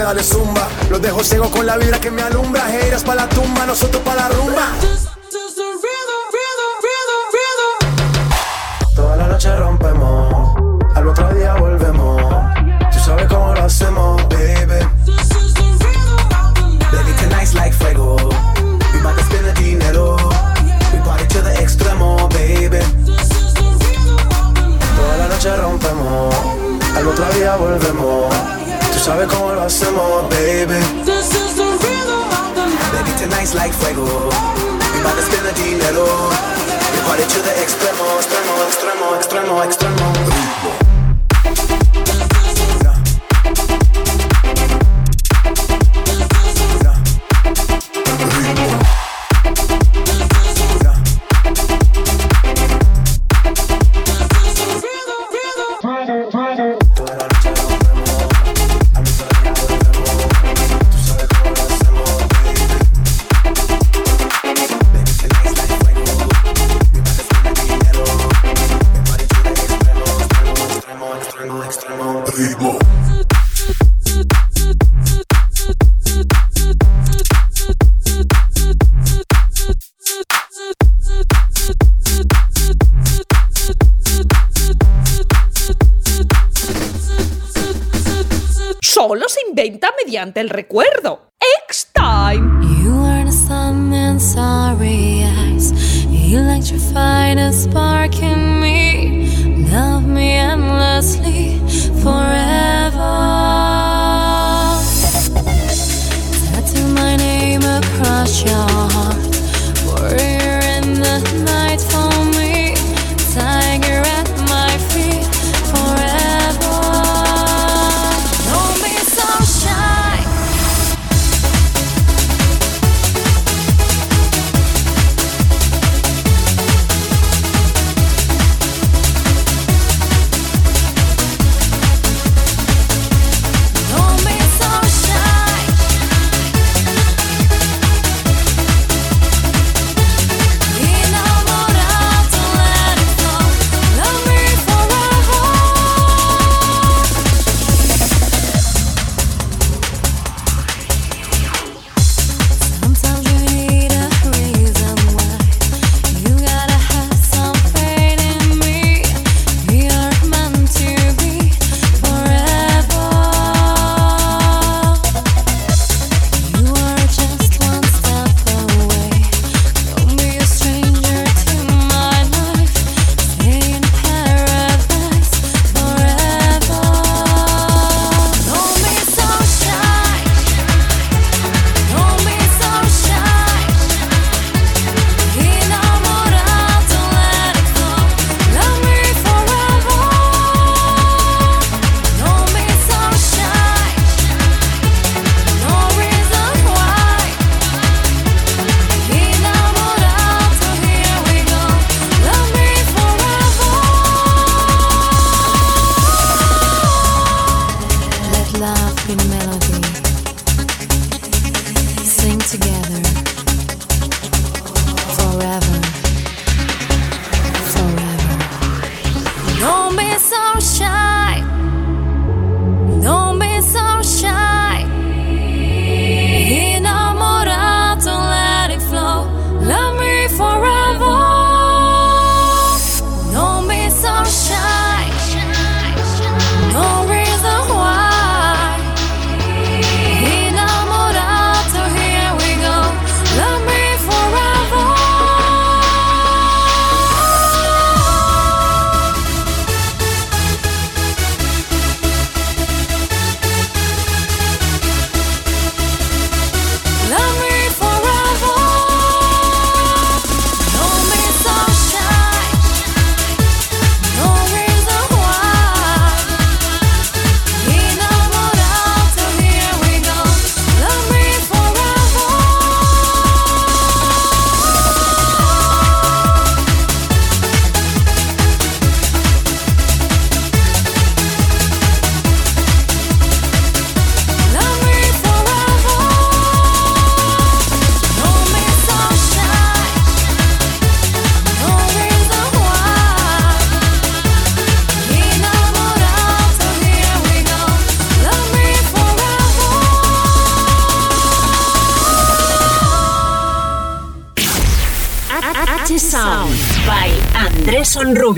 Speaker 14: dale. Los dejo ciego con la vibra que me alumbra. Heiras pa' la tumba, nosotros pa' la rumba.
Speaker 21: Inventa mediante el recuerdo. X-Time.
Speaker 19: You are the sun starry eyes. Electrify the spark in me. Love me endlessly forever. Tattoo my name across your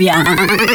Speaker 19: Andrés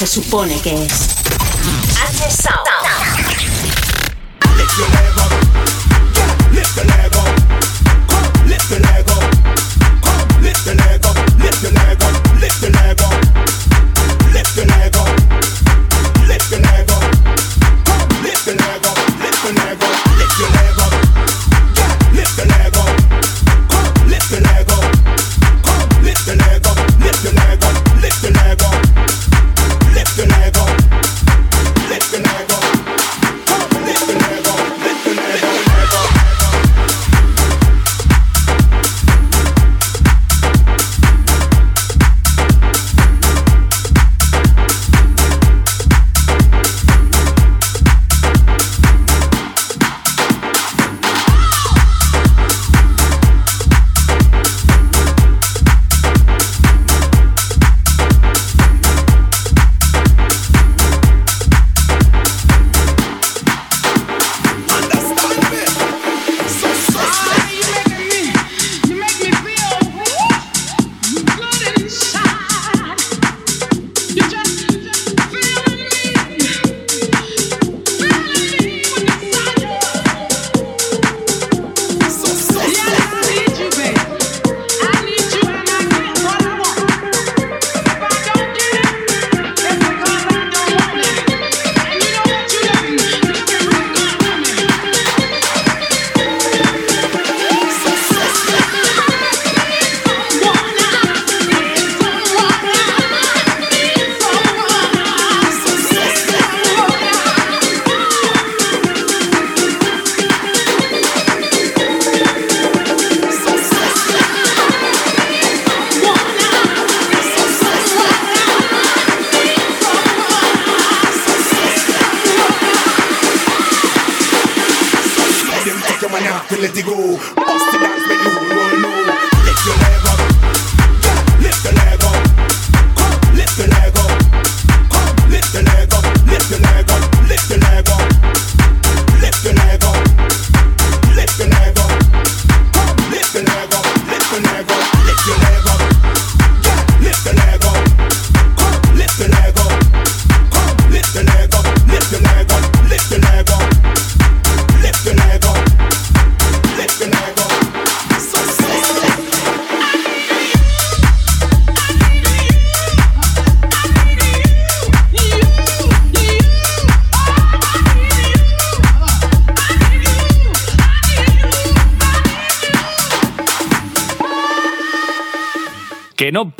Speaker 26: se
Speaker 7: supone que es.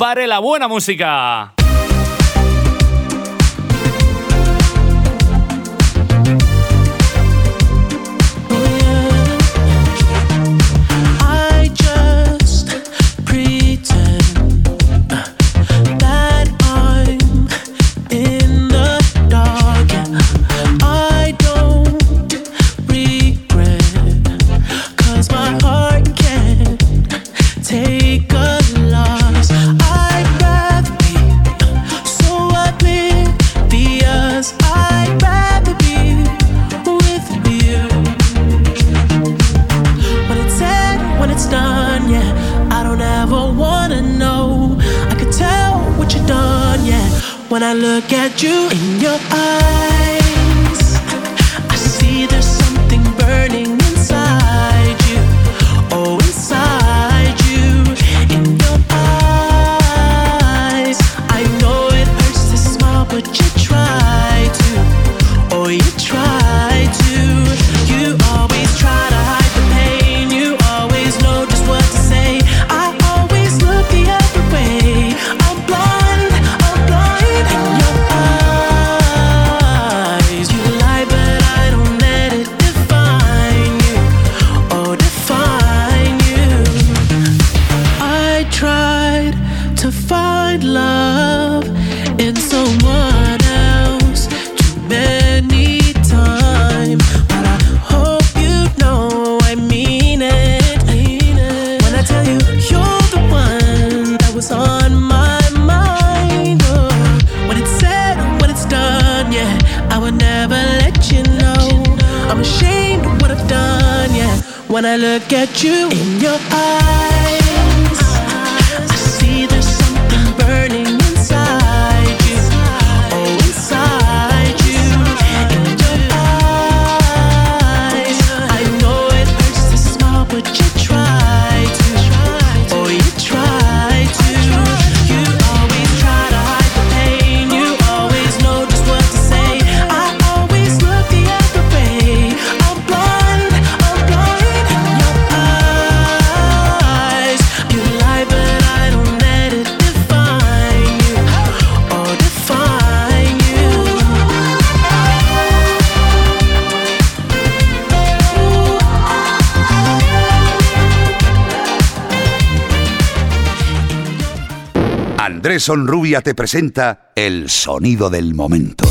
Speaker 27: pare la buena música.
Speaker 17: Rubia te presenta el sonido del momento.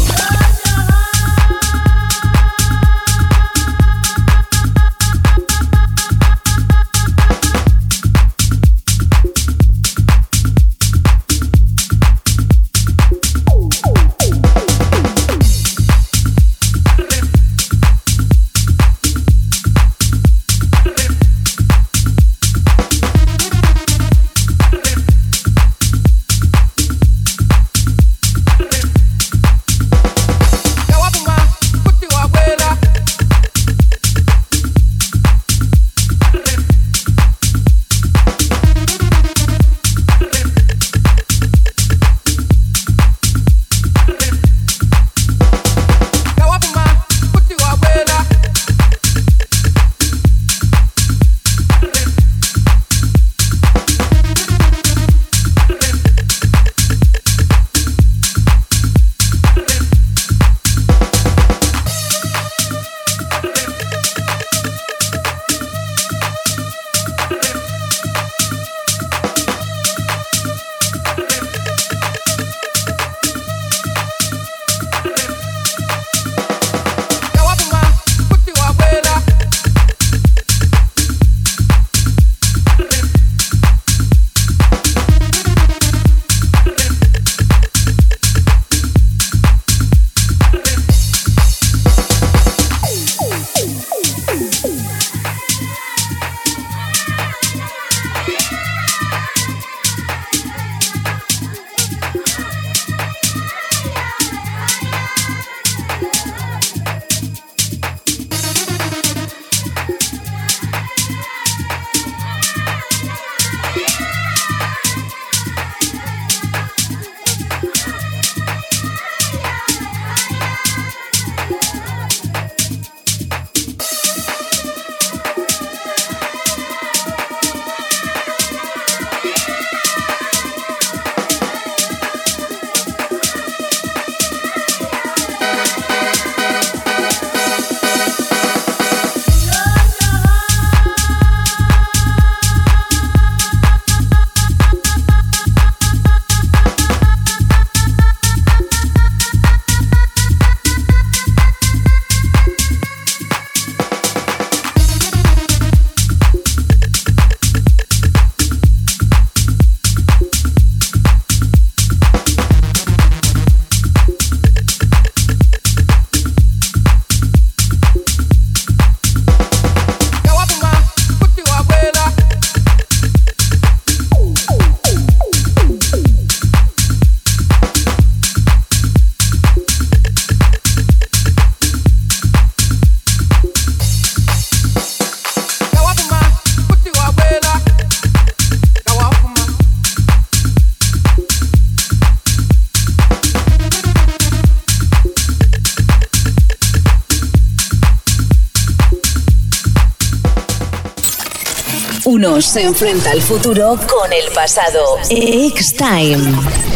Speaker 19: se enfrenta al futuro con el pasado. X-Time.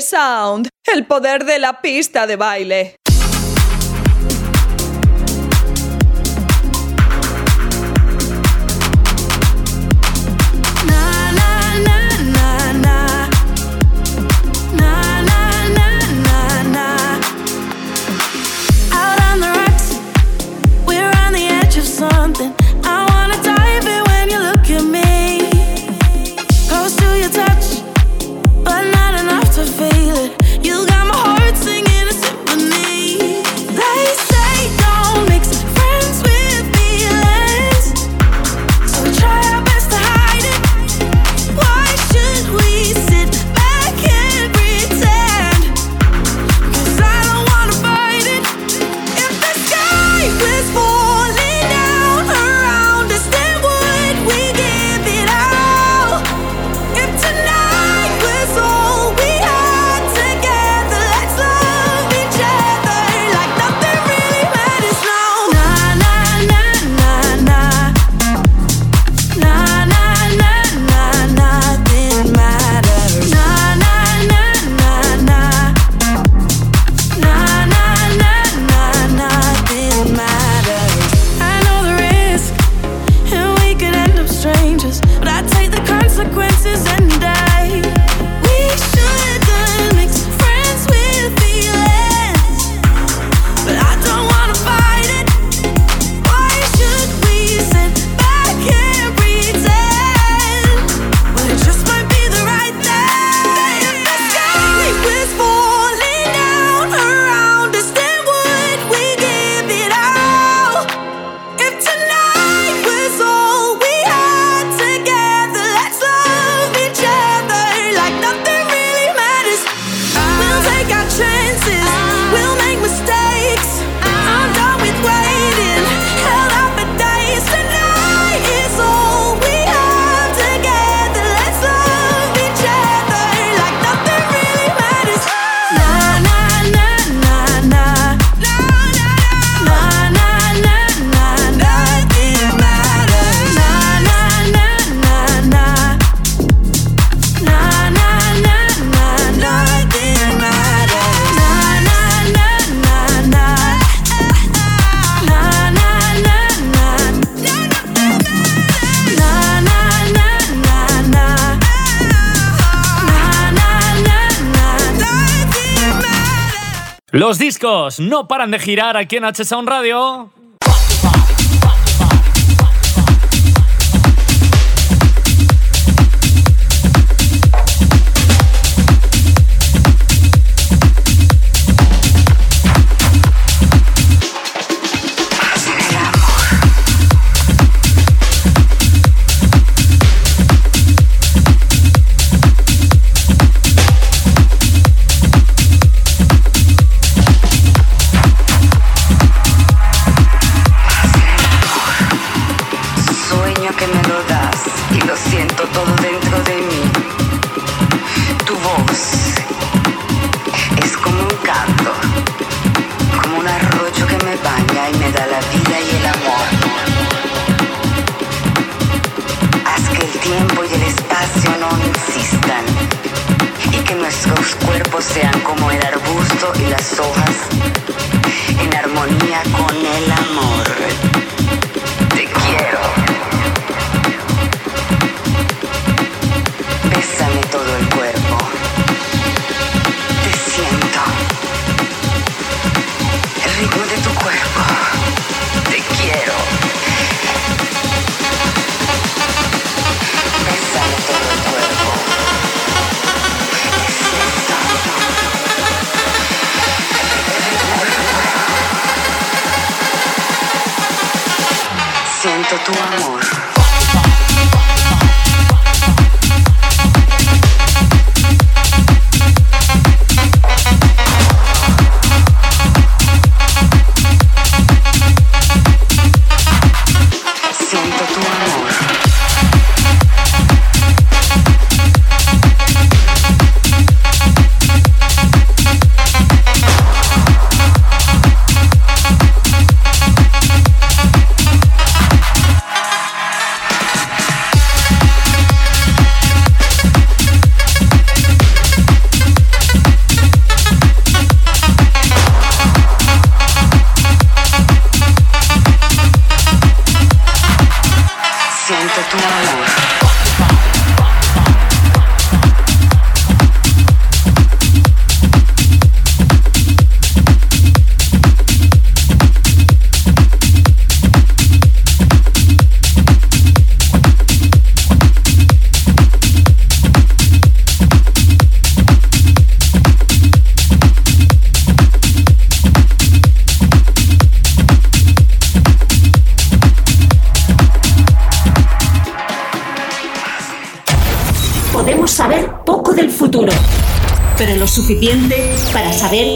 Speaker 28: Sound, el
Speaker 21: poder de la pista de baile.
Speaker 3: No paran de girar aquí en H Sound Radio.
Speaker 29: Que me lo das y lo siento todo dentro de mí. Tu voz es como un canto, como un arroyo que me baña y me da la vida y el amor. Haz que el tiempo y el espacio no insistan y que nuestros cuerpos sean como el arbusto y las hojas en armonía con el amor. Te quiero. Tu amor.
Speaker 19: Suficiente para saber